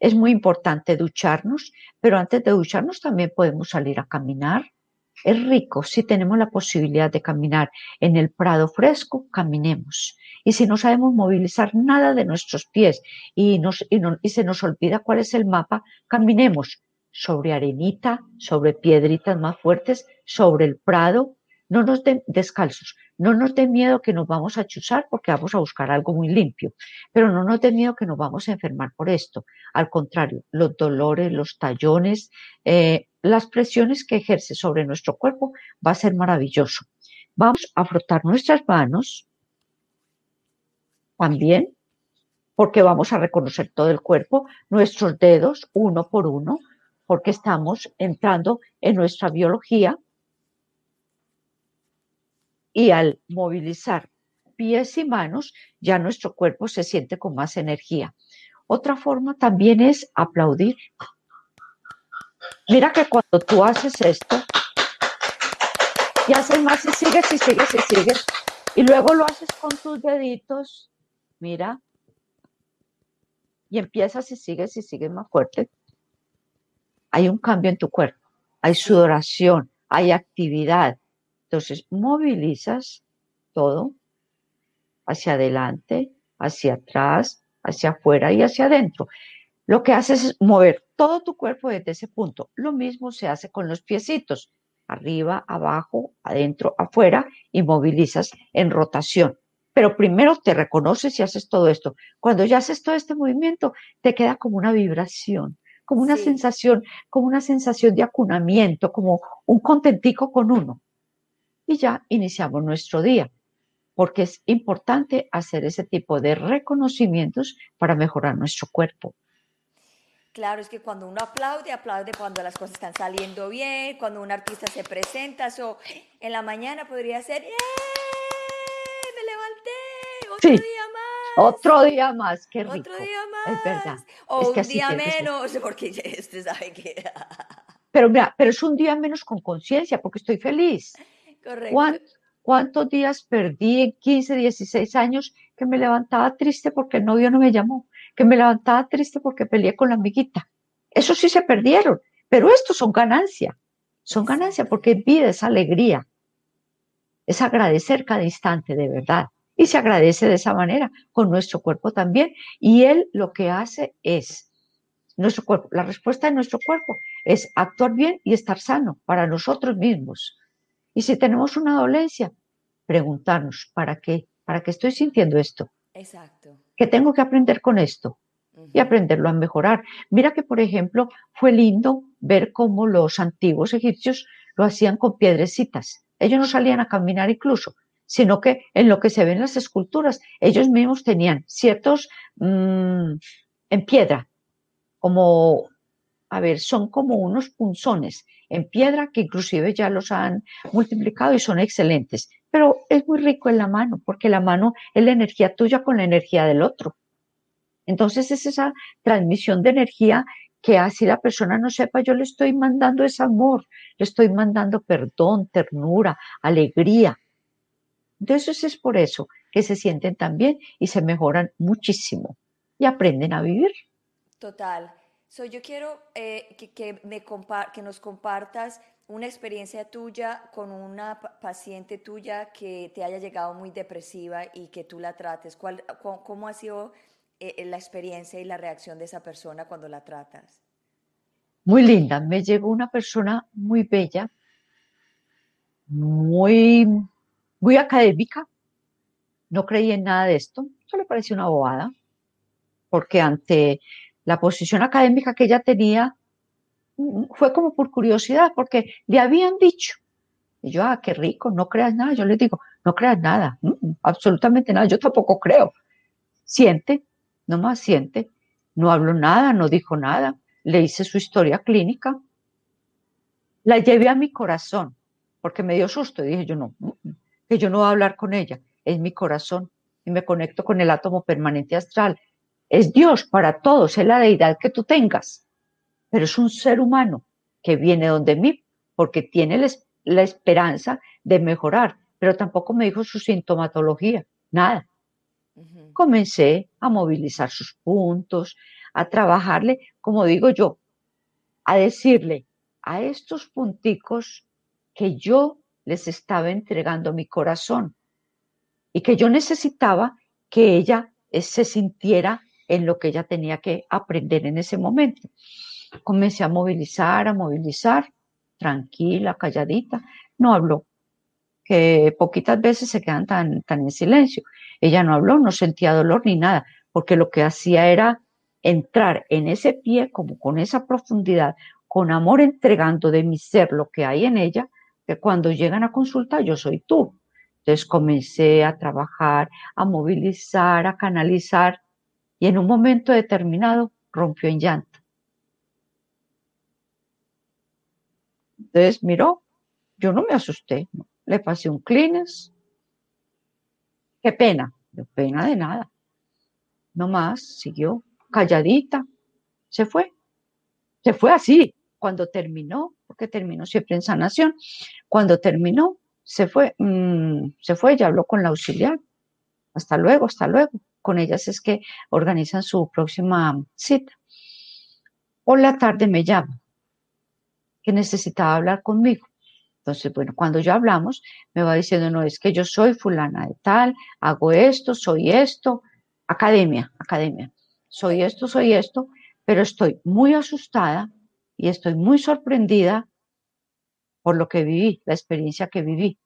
Es muy importante ducharnos, pero antes de ducharnos también podemos salir a caminar. Es rico si tenemos la posibilidad de caminar en el prado fresco, caminemos. Y si no sabemos movilizar nada de nuestros pies y, se nos olvida cuál es el mapa, caminemos sobre arenita, sobre piedritas más fuertes, sobre el prado, no nos den descalzos, no nos dé miedo que nos vamos a chuzar porque vamos a buscar algo muy limpio, pero no nos dé miedo que nos vamos a enfermar por esto. Al contrario, los dolores, los tallones, eh, las presiones que ejerce sobre nuestro cuerpo va a ser maravilloso. Vamos a frotar nuestras manos también, porque vamos a reconocer todo el cuerpo, nuestros dedos uno por uno, porque estamos entrando en nuestra biología y al movilizar pies y manos, ya nuestro cuerpo se siente con más energía. Otra forma también es aplaudir. Mira que cuando tú haces esto, y haces más y sigues y sigues y sigues, y luego lo haces con tus deditos mira, y empiezas y sigues y sigues más fuerte, hay un cambio en tu cuerpo, hay sudoración, hay actividad. Entonces, movilizas todo hacia adelante, hacia atrás, hacia afuera y hacia adentro. Lo que haces es mover todo tu cuerpo desde ese punto. Lo mismo se hace con los piecitos, arriba, abajo, adentro, afuera, y movilizas en rotación. Pero primero te reconoces y haces todo esto. Cuando ya haces todo este movimiento, te queda como una vibración, como una sensación, como una sensación de acunamiento, como un contentico con uno. Y ya iniciamos nuestro día, porque es importante hacer ese tipo de reconocimientos para mejorar nuestro cuerpo. Claro, es que cuando uno aplaude, aplaude cuando las cosas están saliendo bien, cuando un artista se presenta, o en la mañana podría ser, ¡eh! otro día más. Otro día más, qué rico. Otro día más. Es verdad. O un día menos, porque usted sabe que... pero mira, pero es un día menos con conciencia, porque estoy feliz. Correcto. ¿Cuántos días perdí en 15, 16 años que me levantaba triste porque el novio no me llamó? Que me levantaba triste porque peleé con la amiguita. Eso sí se perdieron, pero estos son ganancia. Son ganancia porque vida, es alegría. Es agradecer cada instante de verdad. Y se agradece de esa manera con nuestro cuerpo también. Y él lo que hace es, nuestro cuerpo, la respuesta de nuestro cuerpo es actuar bien y estar sano para nosotros mismos. Y si tenemos una dolencia, preguntarnos, ¿para qué? ¿Para qué estoy sintiendo esto? Exacto. ¿Qué tengo que aprender con esto? Y aprenderlo a mejorar. Mira que, por ejemplo, fue lindo ver cómo los antiguos egipcios lo hacían con piedrecitas. Ellos no salían a caminar incluso, sino que en lo que se ven las esculturas, ellos mismos tenían ciertos mm, en piedra, como, a ver, son como unos punzones en piedra que inclusive ya los han multiplicado y son excelentes, pero es muy rico en la mano, porque la mano es la energía tuya con la energía del otro. Entonces es esa transmisión de energía que así la persona no sepa, yo le estoy mandando ese amor, le estoy mandando perdón, ternura, alegría, entonces es por eso que se sienten tan bien y se mejoran muchísimo y aprenden a vivir. Total. So, yo quiero eh, que, me que nos compartas una experiencia tuya con una paciente tuya que te haya llegado muy depresiva y que tú la trates. ¿Cuál, ¿Cómo ha sido eh, eh, la experiencia y la reacción de esa persona cuando la tratas? Muy linda. Me llegó una persona muy bella, muy, muy académica. No creí en nada de esto. Eso le pareció una bobada. Porque ante la posición académica que ella tenía, fue como por curiosidad, porque le habían dicho. Y yo, ah, qué rico, no creas nada. Yo le digo, no creas nada, absolutamente nada. Yo tampoco creo. Siente, nomás siente. No habló nada, no dijo nada. Le hice su historia clínica. La llevé a mi corazón, porque me dio susto. Y dije, yo no, que yo no voy a hablar con ella. Es mi corazón. Y me conecto con el átomo permanente astral. Es Dios para todos, es la deidad que tú tengas pero es un ser humano que viene donde mí porque tiene la esperanza de mejorar, pero tampoco me dijo su sintomatología, nada. Comencé a movilizar sus puntos, a trabajarle, como digo yo, a decirle a estos punticos que yo les estaba entregando mi corazón y que yo necesitaba que ella se sintiera en lo que ella tenía que aprender en ese momento comencé a movilizar, a movilizar, tranquila, calladita, no habló, que poquitas veces se quedan tan, tan en silencio. Ella no habló, no sentía dolor ni nada, porque lo que hacía era entrar en ese pie como con esa profundidad, con amor entregando de mi ser lo que hay en ella, que cuando llegan a consultar yo soy tú. Entonces comencé a trabajar, a movilizar, a canalizar y en un momento determinado rompió en llanto. Entonces miró, yo no me asusté, le pasé un clines. Qué pena, de pena de nada. No más, siguió calladita, se fue. Se fue así. Cuando terminó, porque terminó siempre en sanación, cuando terminó, se fue, mm, se fue, ya habló con la auxiliar. Hasta luego, hasta luego. Con ellas es que organizan su próxima cita. Por la tarde me llama que necesitaba hablar conmigo. Entonces, bueno, cuando ya hablamos, me va diciendo, no, es que yo soy fulana de tal, hago esto, soy esto, academia, academia, soy esto, soy esto, pero estoy muy asustada y estoy muy sorprendida por lo que viví, la experiencia que viví.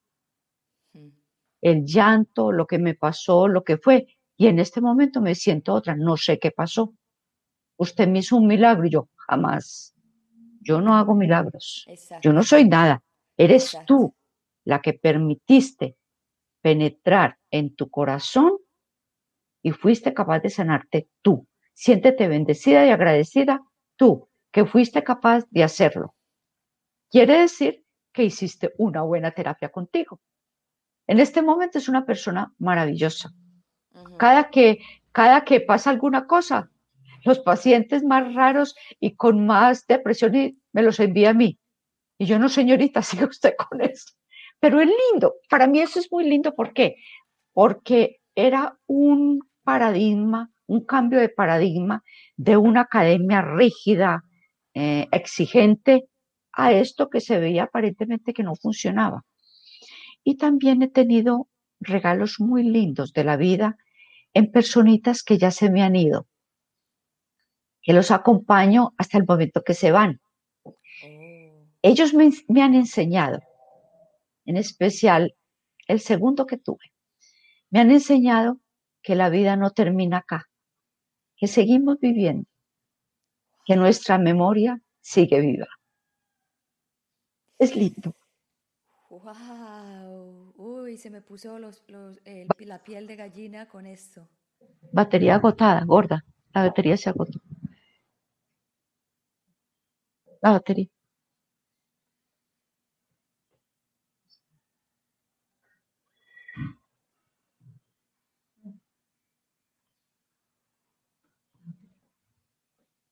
El llanto, lo que me pasó, lo que fue. Y en este momento me siento otra, no sé qué pasó. Usted me hizo un milagro y yo jamás yo no hago milagros. Yo no soy nada. Eres tú la que permitiste penetrar en tu corazón y fuiste capaz de sanarte tú. Siéntete bendecida y agradecida tú, que fuiste capaz de hacerlo. Quiere decir que hiciste una buena terapia contigo. En este momento es una persona maravillosa. Cada que, cada que pasa alguna cosa, los pacientes más raros y con más depresión y me los envía a mí. Y yo no, señorita, siga usted con eso. Pero es lindo. Para mí eso es muy lindo. ¿Por qué? Porque era un paradigma, un cambio de paradigma de una academia rígida, eh, exigente, a esto que se veía aparentemente que no funcionaba. Y también he tenido regalos muy lindos de la vida en personitas que ya se me han ido que los acompaño hasta el momento que se van. Ellos me, han enseñado, en especial el segundo que tuve, me han enseñado que la vida no termina acá, que seguimos viviendo, que nuestra memoria sigue viva. Es lindo. ¡Wow! YouTube y se me puso los, los, eh, la piel de gallina con esto. Batería agotada, gorda. La batería se agotó. La batería.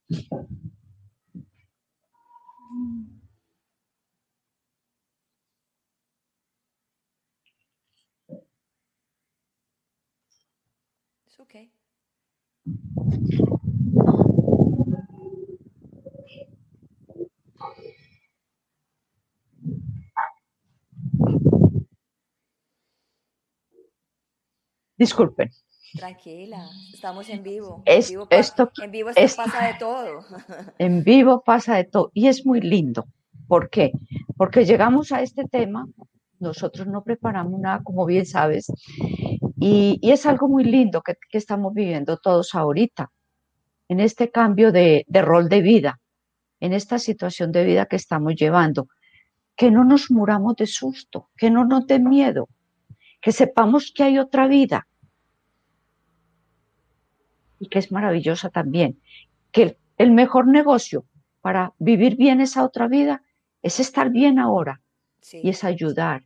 Thank you. Disculpen. Tranquila, estamos en vivo. Es, en vivo, esto, en vivo esto pasa de todo. En vivo pasa de todo y es muy lindo. ¿Por qué? Porque llegamos a este tema, nosotros no preparamos nada, como bien sabes, y, es algo muy lindo que, estamos viviendo todos ahorita, en este cambio de, de rol de vida, en esta situación de vida que estamos llevando. Que no nos muramos de susto, que no nos dé miedo, que sepamos que hay otra vida. Y que es maravillosa también, que el mejor negocio para vivir bien esa otra vida es estar bien ahora y es ayudar,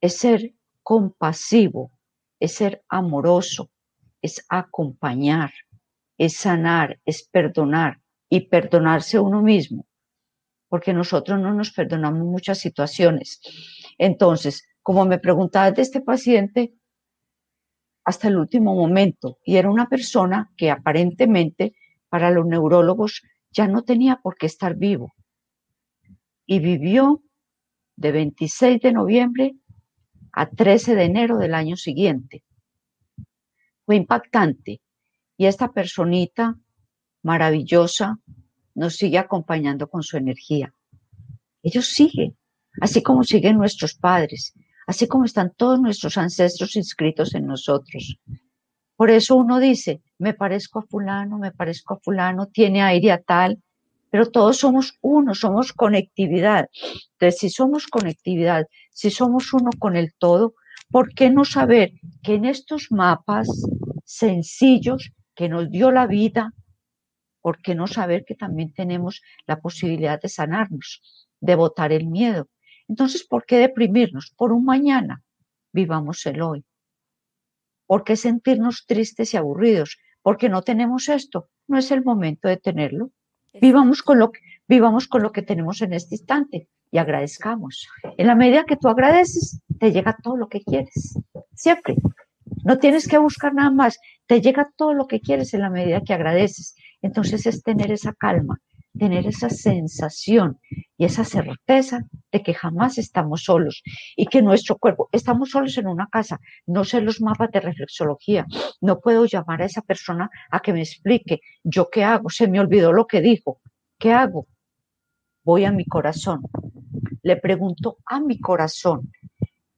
es ser compasivo, es ser amoroso, es acompañar, es sanar, es perdonar y perdonarse uno mismo, porque nosotros no nos perdonamos muchas situaciones. Entonces, como me preguntaba de este paciente, hasta el último momento, y era una persona que aparentemente para los neurólogos ya no tenía por qué estar vivo. Y vivió de 26 de noviembre a 13 de enero del año siguiente. Fue impactante. Y esta personita maravillosa nos sigue acompañando con su energía. Ellos siguen, así como siguen nuestros padres, así como están todos nuestros ancestros inscritos en nosotros. Por eso uno dice, me parezco a fulano, me parezco a fulano, tiene aire a tal, pero todos somos uno, somos conectividad. Entonces, si somos conectividad, si somos uno con el todo, ¿por qué no saber que en estos mapas sencillos que nos dio la vida, ¿por qué no saber que también tenemos la posibilidad de sanarnos, de botar el miedo, entonces, ¿por qué deprimirnos? Por un mañana. Vivamos el hoy. ¿Por qué sentirnos tristes y aburridos? Porque no tenemos esto. No es el momento de tenerlo. Vivamos con lo que, vivamos con lo que tenemos en este instante y agradezcamos. En la medida que tú agradeces, te llega todo lo que quieres. Siempre. No tienes que buscar nada más. Te llega todo lo que quieres en la medida que agradeces. Entonces es tener esa calma, tener esa sensación y esa certeza de que jamás estamos solos y que nuestro cuerpo, estamos solos en una casa, no sé los mapas de reflexología, no puedo llamar a esa persona a que me explique yo qué hago, se me olvidó lo que dijo, ¿qué hago? Voy a mi corazón, le pregunto a mi corazón,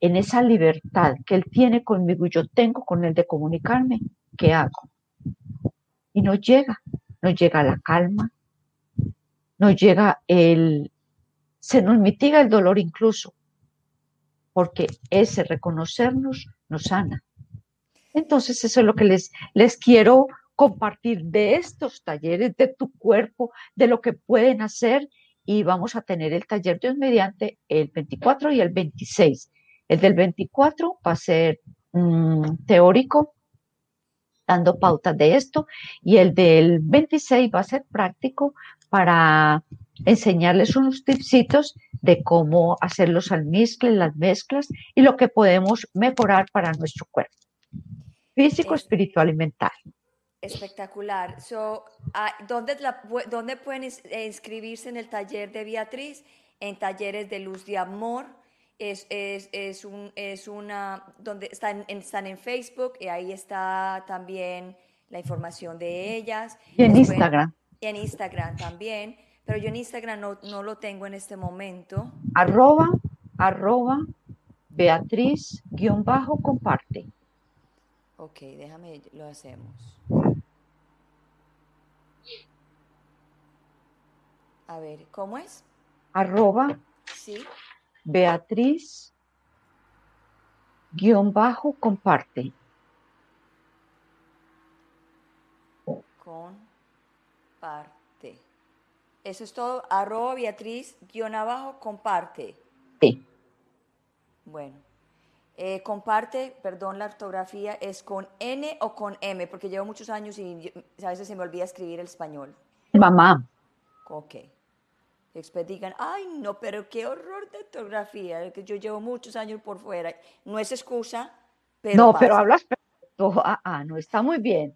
en esa libertad que él tiene conmigo y yo tengo con él de comunicarme, ¿qué hago? Y no llega, no llega la calma, nos llega el, se nos mitiga el dolor incluso, porque ese reconocernos nos sana. Entonces, eso es lo que les, les quiero compartir de estos talleres, de tu cuerpo, de lo que pueden hacer. Y vamos a tener el taller de mediante el 24 y el 26. El del 24 va a ser mm, teórico, dando pautas de esto, y el del 26 va a ser práctico, para enseñarles unos tipsitos de cómo hacer los almizcles, las mezclas y lo que podemos mejorar para nuestro cuerpo físico, espiritual y mental. Espectacular. So, ah, ¿dónde, ¿Dónde pueden eh, inscribirse en el taller de Beatriz? En talleres de luz de amor. Es, es, es, un, es una, donde están, están en Facebook y ahí está también la información de ellas. Y en Instagram en Instagram también, pero yo en Instagram no, lo tengo en este momento. Arroba, arroba, Beatriz, guion bajo, comparte. Ok, déjame, lo hacemos. A ver, ¿cómo es? Arroba, sí. Beatriz, guion bajo, comparte. Con comparte. Eso es todo. Arroba Beatriz, guion abajo, comparte. Sí. Bueno. Eh, comparte, perdón la ortografía, ¿es con N o con M? Porque llevo muchos años y a veces se me olvida escribir el español. Mamá. Ok. Después digan, ay, no, pero qué horror de ortografía, que yo llevo muchos años por fuera. No es excusa, pero. No, pero hablas ah, ah, no está muy bien.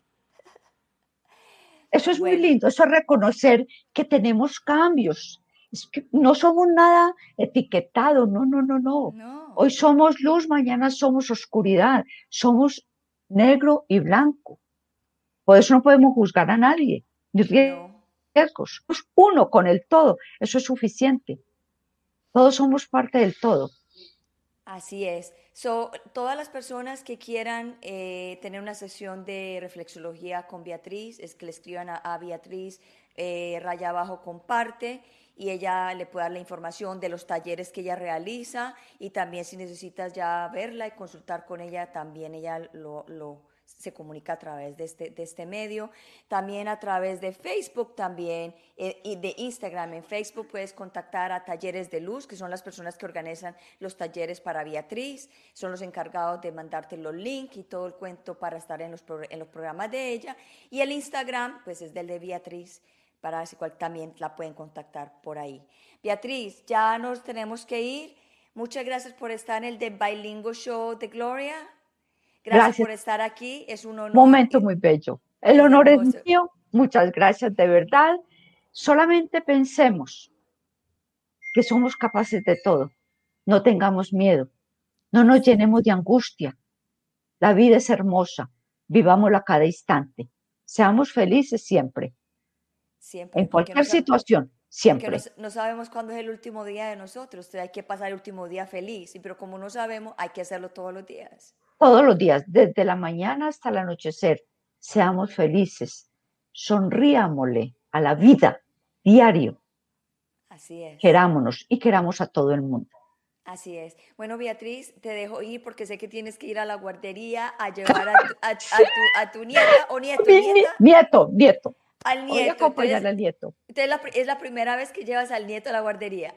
Eso es muy lindo, eso es reconocer que tenemos cambios. Es que no somos nada etiquetado, no, no, no, no. Hoy somos luz, mañana somos oscuridad, somos negro y blanco. Por eso no podemos juzgar a nadie, ni riesgos. uno con el todo, eso es suficiente. Todos somos parte del todo. Así es. So, todas las personas que quieran eh, tener una sesión de reflexología con Beatriz, es que le escriban a, Beatriz, eh, raya abajo comparte, y ella le puede dar la información de los talleres que ella realiza, y también si necesitas ya verla y consultar con ella, también ella lo, lo se comunica a través de este, de este medio, también a través de Facebook también eh, y de Instagram. En Facebook puedes contactar a Talleres de Luz, que son las personas que organizan los talleres para Beatriz, son los encargados de mandarte los links y todo el cuento para estar en los, en los programas de ella. Y el Instagram, pues es del de Beatriz, para ese cual también la pueden contactar por ahí. Beatriz, ya nos tenemos que ir. Muchas gracias por estar en el The Bilingual Show de Gloria. Gracias, por estar aquí, es un honor. Momento muy bello. El honor es mío, muchas gracias de verdad. Solamente pensemos que somos capaces de todo. No tengamos miedo, no nos llenemos de angustia. La vida es hermosa, vivámosla cada instante. Seamos felices siempre. Siempre. En cualquier situación, siempre. No, sabemos cuándo es el último día de nosotros, hay que pasar el último día feliz, pero como no sabemos, hay que hacerlo todos los días todos los días, desde la mañana hasta el anochecer. Seamos felices, sonríamosle a la vida diario. Así es. Querámonos y queramos a todo el mundo. Así es. Bueno, Beatriz, te dejo ir porque sé que tienes que ir a la guardería a llevar a tu, nieta o nieto. Nieto, nieto. Al nieto. Voy a acompañar al nieto. ¿Es la primera vez que llevas al nieto a la guardería?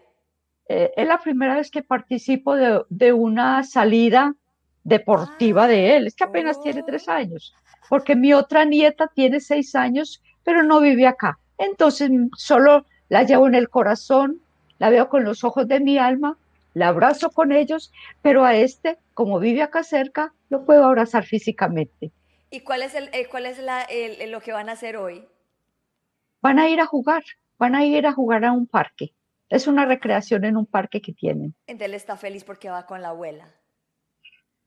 Eh, es la primera vez que participo de, de una salida deportiva de él. Es que apenas tiene tres años, porque mi otra nieta tiene seis años, pero no vive acá. Entonces solo la llevo en el corazón, la veo con los ojos de mi alma, la abrazo con ellos, pero a este, como vive acá cerca, lo puedo abrazar físicamente. ¿Y cuál es, el, eh, cuál es la, lo que van a hacer hoy? Van a ir a jugar, van a ir a jugar a un parque. Es una recreación en un parque que tienen. Entonces él está feliz porque va con la abuela.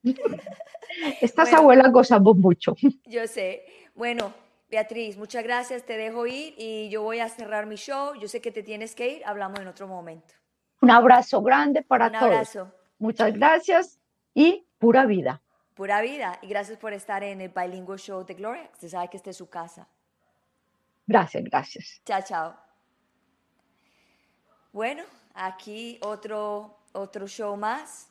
Estas abuelas gozamos mucho. Yo sé. Bueno, Beatriz, muchas gracias. Te dejo ir y yo voy a cerrar mi show. Yo sé que te tienes que ir. Hablamos en otro momento. Un abrazo grande para todos. Un abrazo. Muchas gracias y pura vida. Pura vida. Y gracias por estar en el Bilingual Show de Gloria. Usted sabe que esta es su casa. Gracias, gracias. Chao, chao. Bueno, aquí otro, otro show más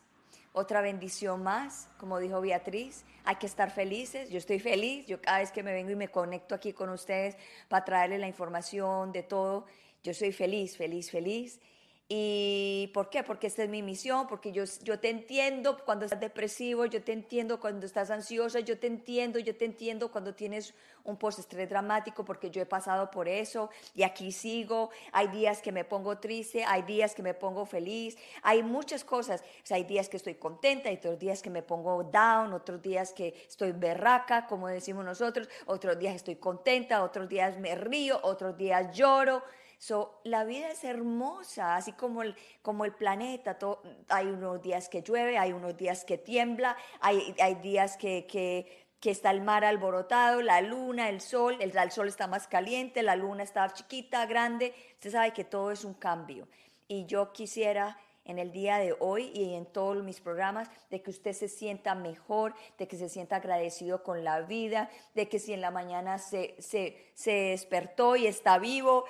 otra bendición más, como dijo Beatriz, hay que estar felices, yo estoy feliz, yo cada vez que me vengo y me conecto aquí con ustedes para traerles la información de todo, yo soy feliz, feliz, feliz ¿Y por qué? Porque esta es mi misión, porque yo, yo te entiendo cuando estás depresivo, yo te entiendo cuando estás ansiosa, yo te entiendo, yo te entiendo cuando tienes un postestrés dramático, porque yo he pasado por eso y aquí sigo. Hay días que me pongo triste, hay días que me pongo feliz, hay muchas cosas. hay días que estoy contenta, hay otros días que me pongo down, otros días que estoy berraca, como decimos nosotros, otros días estoy contenta, otros días me río, otros días lloro. So, la vida es hermosa, así como el, como el planeta. hay unos días que llueve, hay unos días que tiembla, hay, hay días que, que, que, está el mar alborotado, la luna, el sol, el, el sol está más caliente, la luna está chiquita, grande. Usted sabe que todo es un cambio. Y yo quisiera en el día de hoy y en todos mis programas, de que usted se sienta mejor, de que se sienta agradecido con la vida, de que si en la mañana se, se, se despertó y está vivo,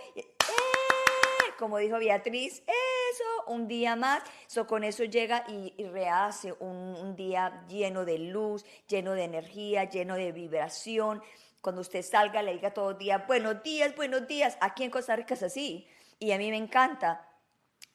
como dijo Beatriz, eso, un día más. So, con eso llega y, rehace un, día lleno de luz, lleno de energía, lleno de vibración. Cuando usted salga, le diga todo el día, buenos días, buenos días. Aquí en Costa Rica es así. Y a mí me encanta.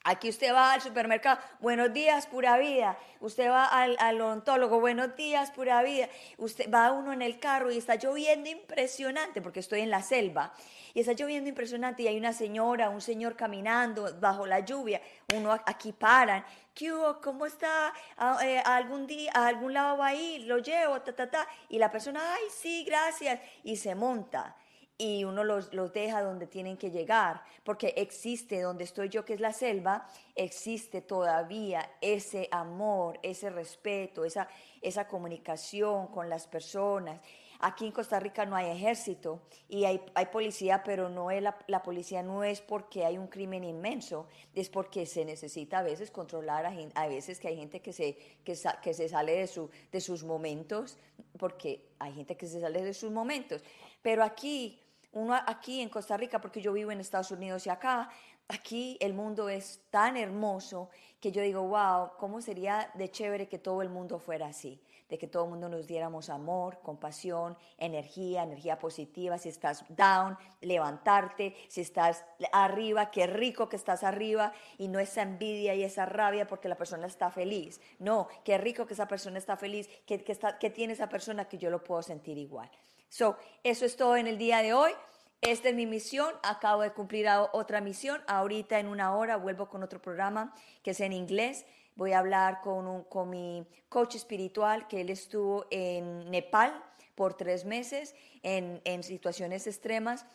Aquí usted va al supermercado, buenos días, pura vida. Usted va al, al, odontólogo, buenos días, pura vida. Usted va uno en el carro y está lloviendo impresionante, porque estoy en la selva. Y está lloviendo impresionante y hay una señora, un señor caminando bajo la lluvia. Uno aquí paran. ¿Qué ¿Cómo está? Ah, eh, ¿Algún día, a algún lado va ahí? Lo llevo, ta, ta, ta. Y la persona, ay, sí, gracias. Y se monta y uno los, los, deja donde tienen que llegar, porque existe donde estoy yo, que es la selva, existe todavía ese amor, ese respeto, esa, esa comunicación con las personas. Aquí en Costa Rica no hay ejército y hay, hay policía, pero no es la, la, policía no es porque hay un crimen inmenso, es porque se necesita a veces controlar, a, a veces que hay gente que se, que, que se sale de, su, de sus momentos, porque hay gente que se sale de sus momentos. Pero aquí uno aquí en Costa Rica, porque yo vivo en Estados Unidos y acá, aquí el mundo es tan hermoso que yo digo, wow, ¿cómo sería de chévere que todo el mundo fuera así? De que todo el mundo nos diéramos amor, compasión, energía, energía positiva. Si estás down, levantarte. Si estás arriba, qué rico que estás arriba y no esa envidia y esa rabia porque la persona está feliz. No, qué rico que esa persona está feliz, que, que, está, que tiene esa persona que yo lo puedo sentir igual. So, eso es todo en el día de hoy. Esta es mi misión. Acabo de cumplir otra misión. Ahorita en una hora vuelvo con otro programa que es en inglés. Voy a hablar con, un, con mi coach espiritual que él estuvo en Nepal por tres meses en, en situaciones extremas.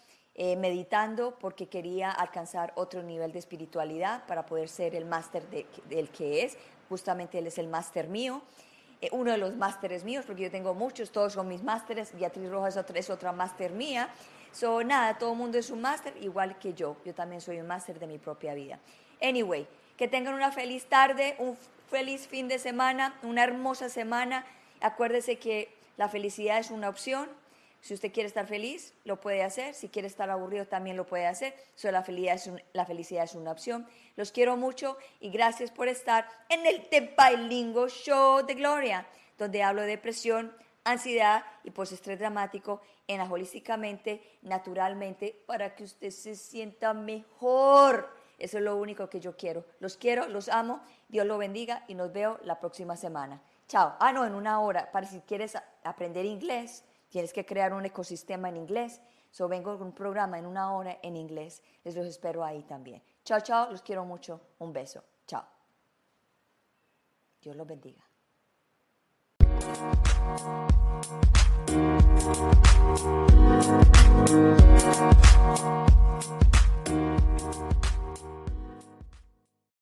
Eh, meditando porque quería alcanzar otro nivel de espiritualidad para poder ser el máster del que es. Justamente él es el máster mío. Eh, uno de los másteres míos, porque yo tengo muchos, todos son mis másteres, Beatriz Rojas es otra, es otra máster mía. So, nada, todo el mundo es un máster, igual que yo. Yo también soy un máster de mi propia vida. Anyway, que tengan una feliz tarde, un feliz fin de semana, una hermosa semana. Acuérdese que la felicidad es una opción. Si usted quiere estar feliz, lo puede hacer. Si quiere estar aburrido, también lo puede hacer. So, la, felicidad es la felicidad es una opción. Los quiero mucho y gracias por estar en el Tepailingo Show de Gloria, donde hablo de depresión, ansiedad y postestrés dramático en holísticamente, naturalmente, para que usted se sienta mejor. Eso es lo único que yo quiero. Los quiero, los amo. Dios lo bendiga y nos veo la próxima semana. Chao. Ah, no, en una hora. Para si quieres aprender inglés, Tienes que crear un ecosistema en inglés. So vengo con un programa en una hora en inglés. Les los espero ahí también. Chao, chao. Los quiero mucho. Un beso. Chao. Dios los bendiga.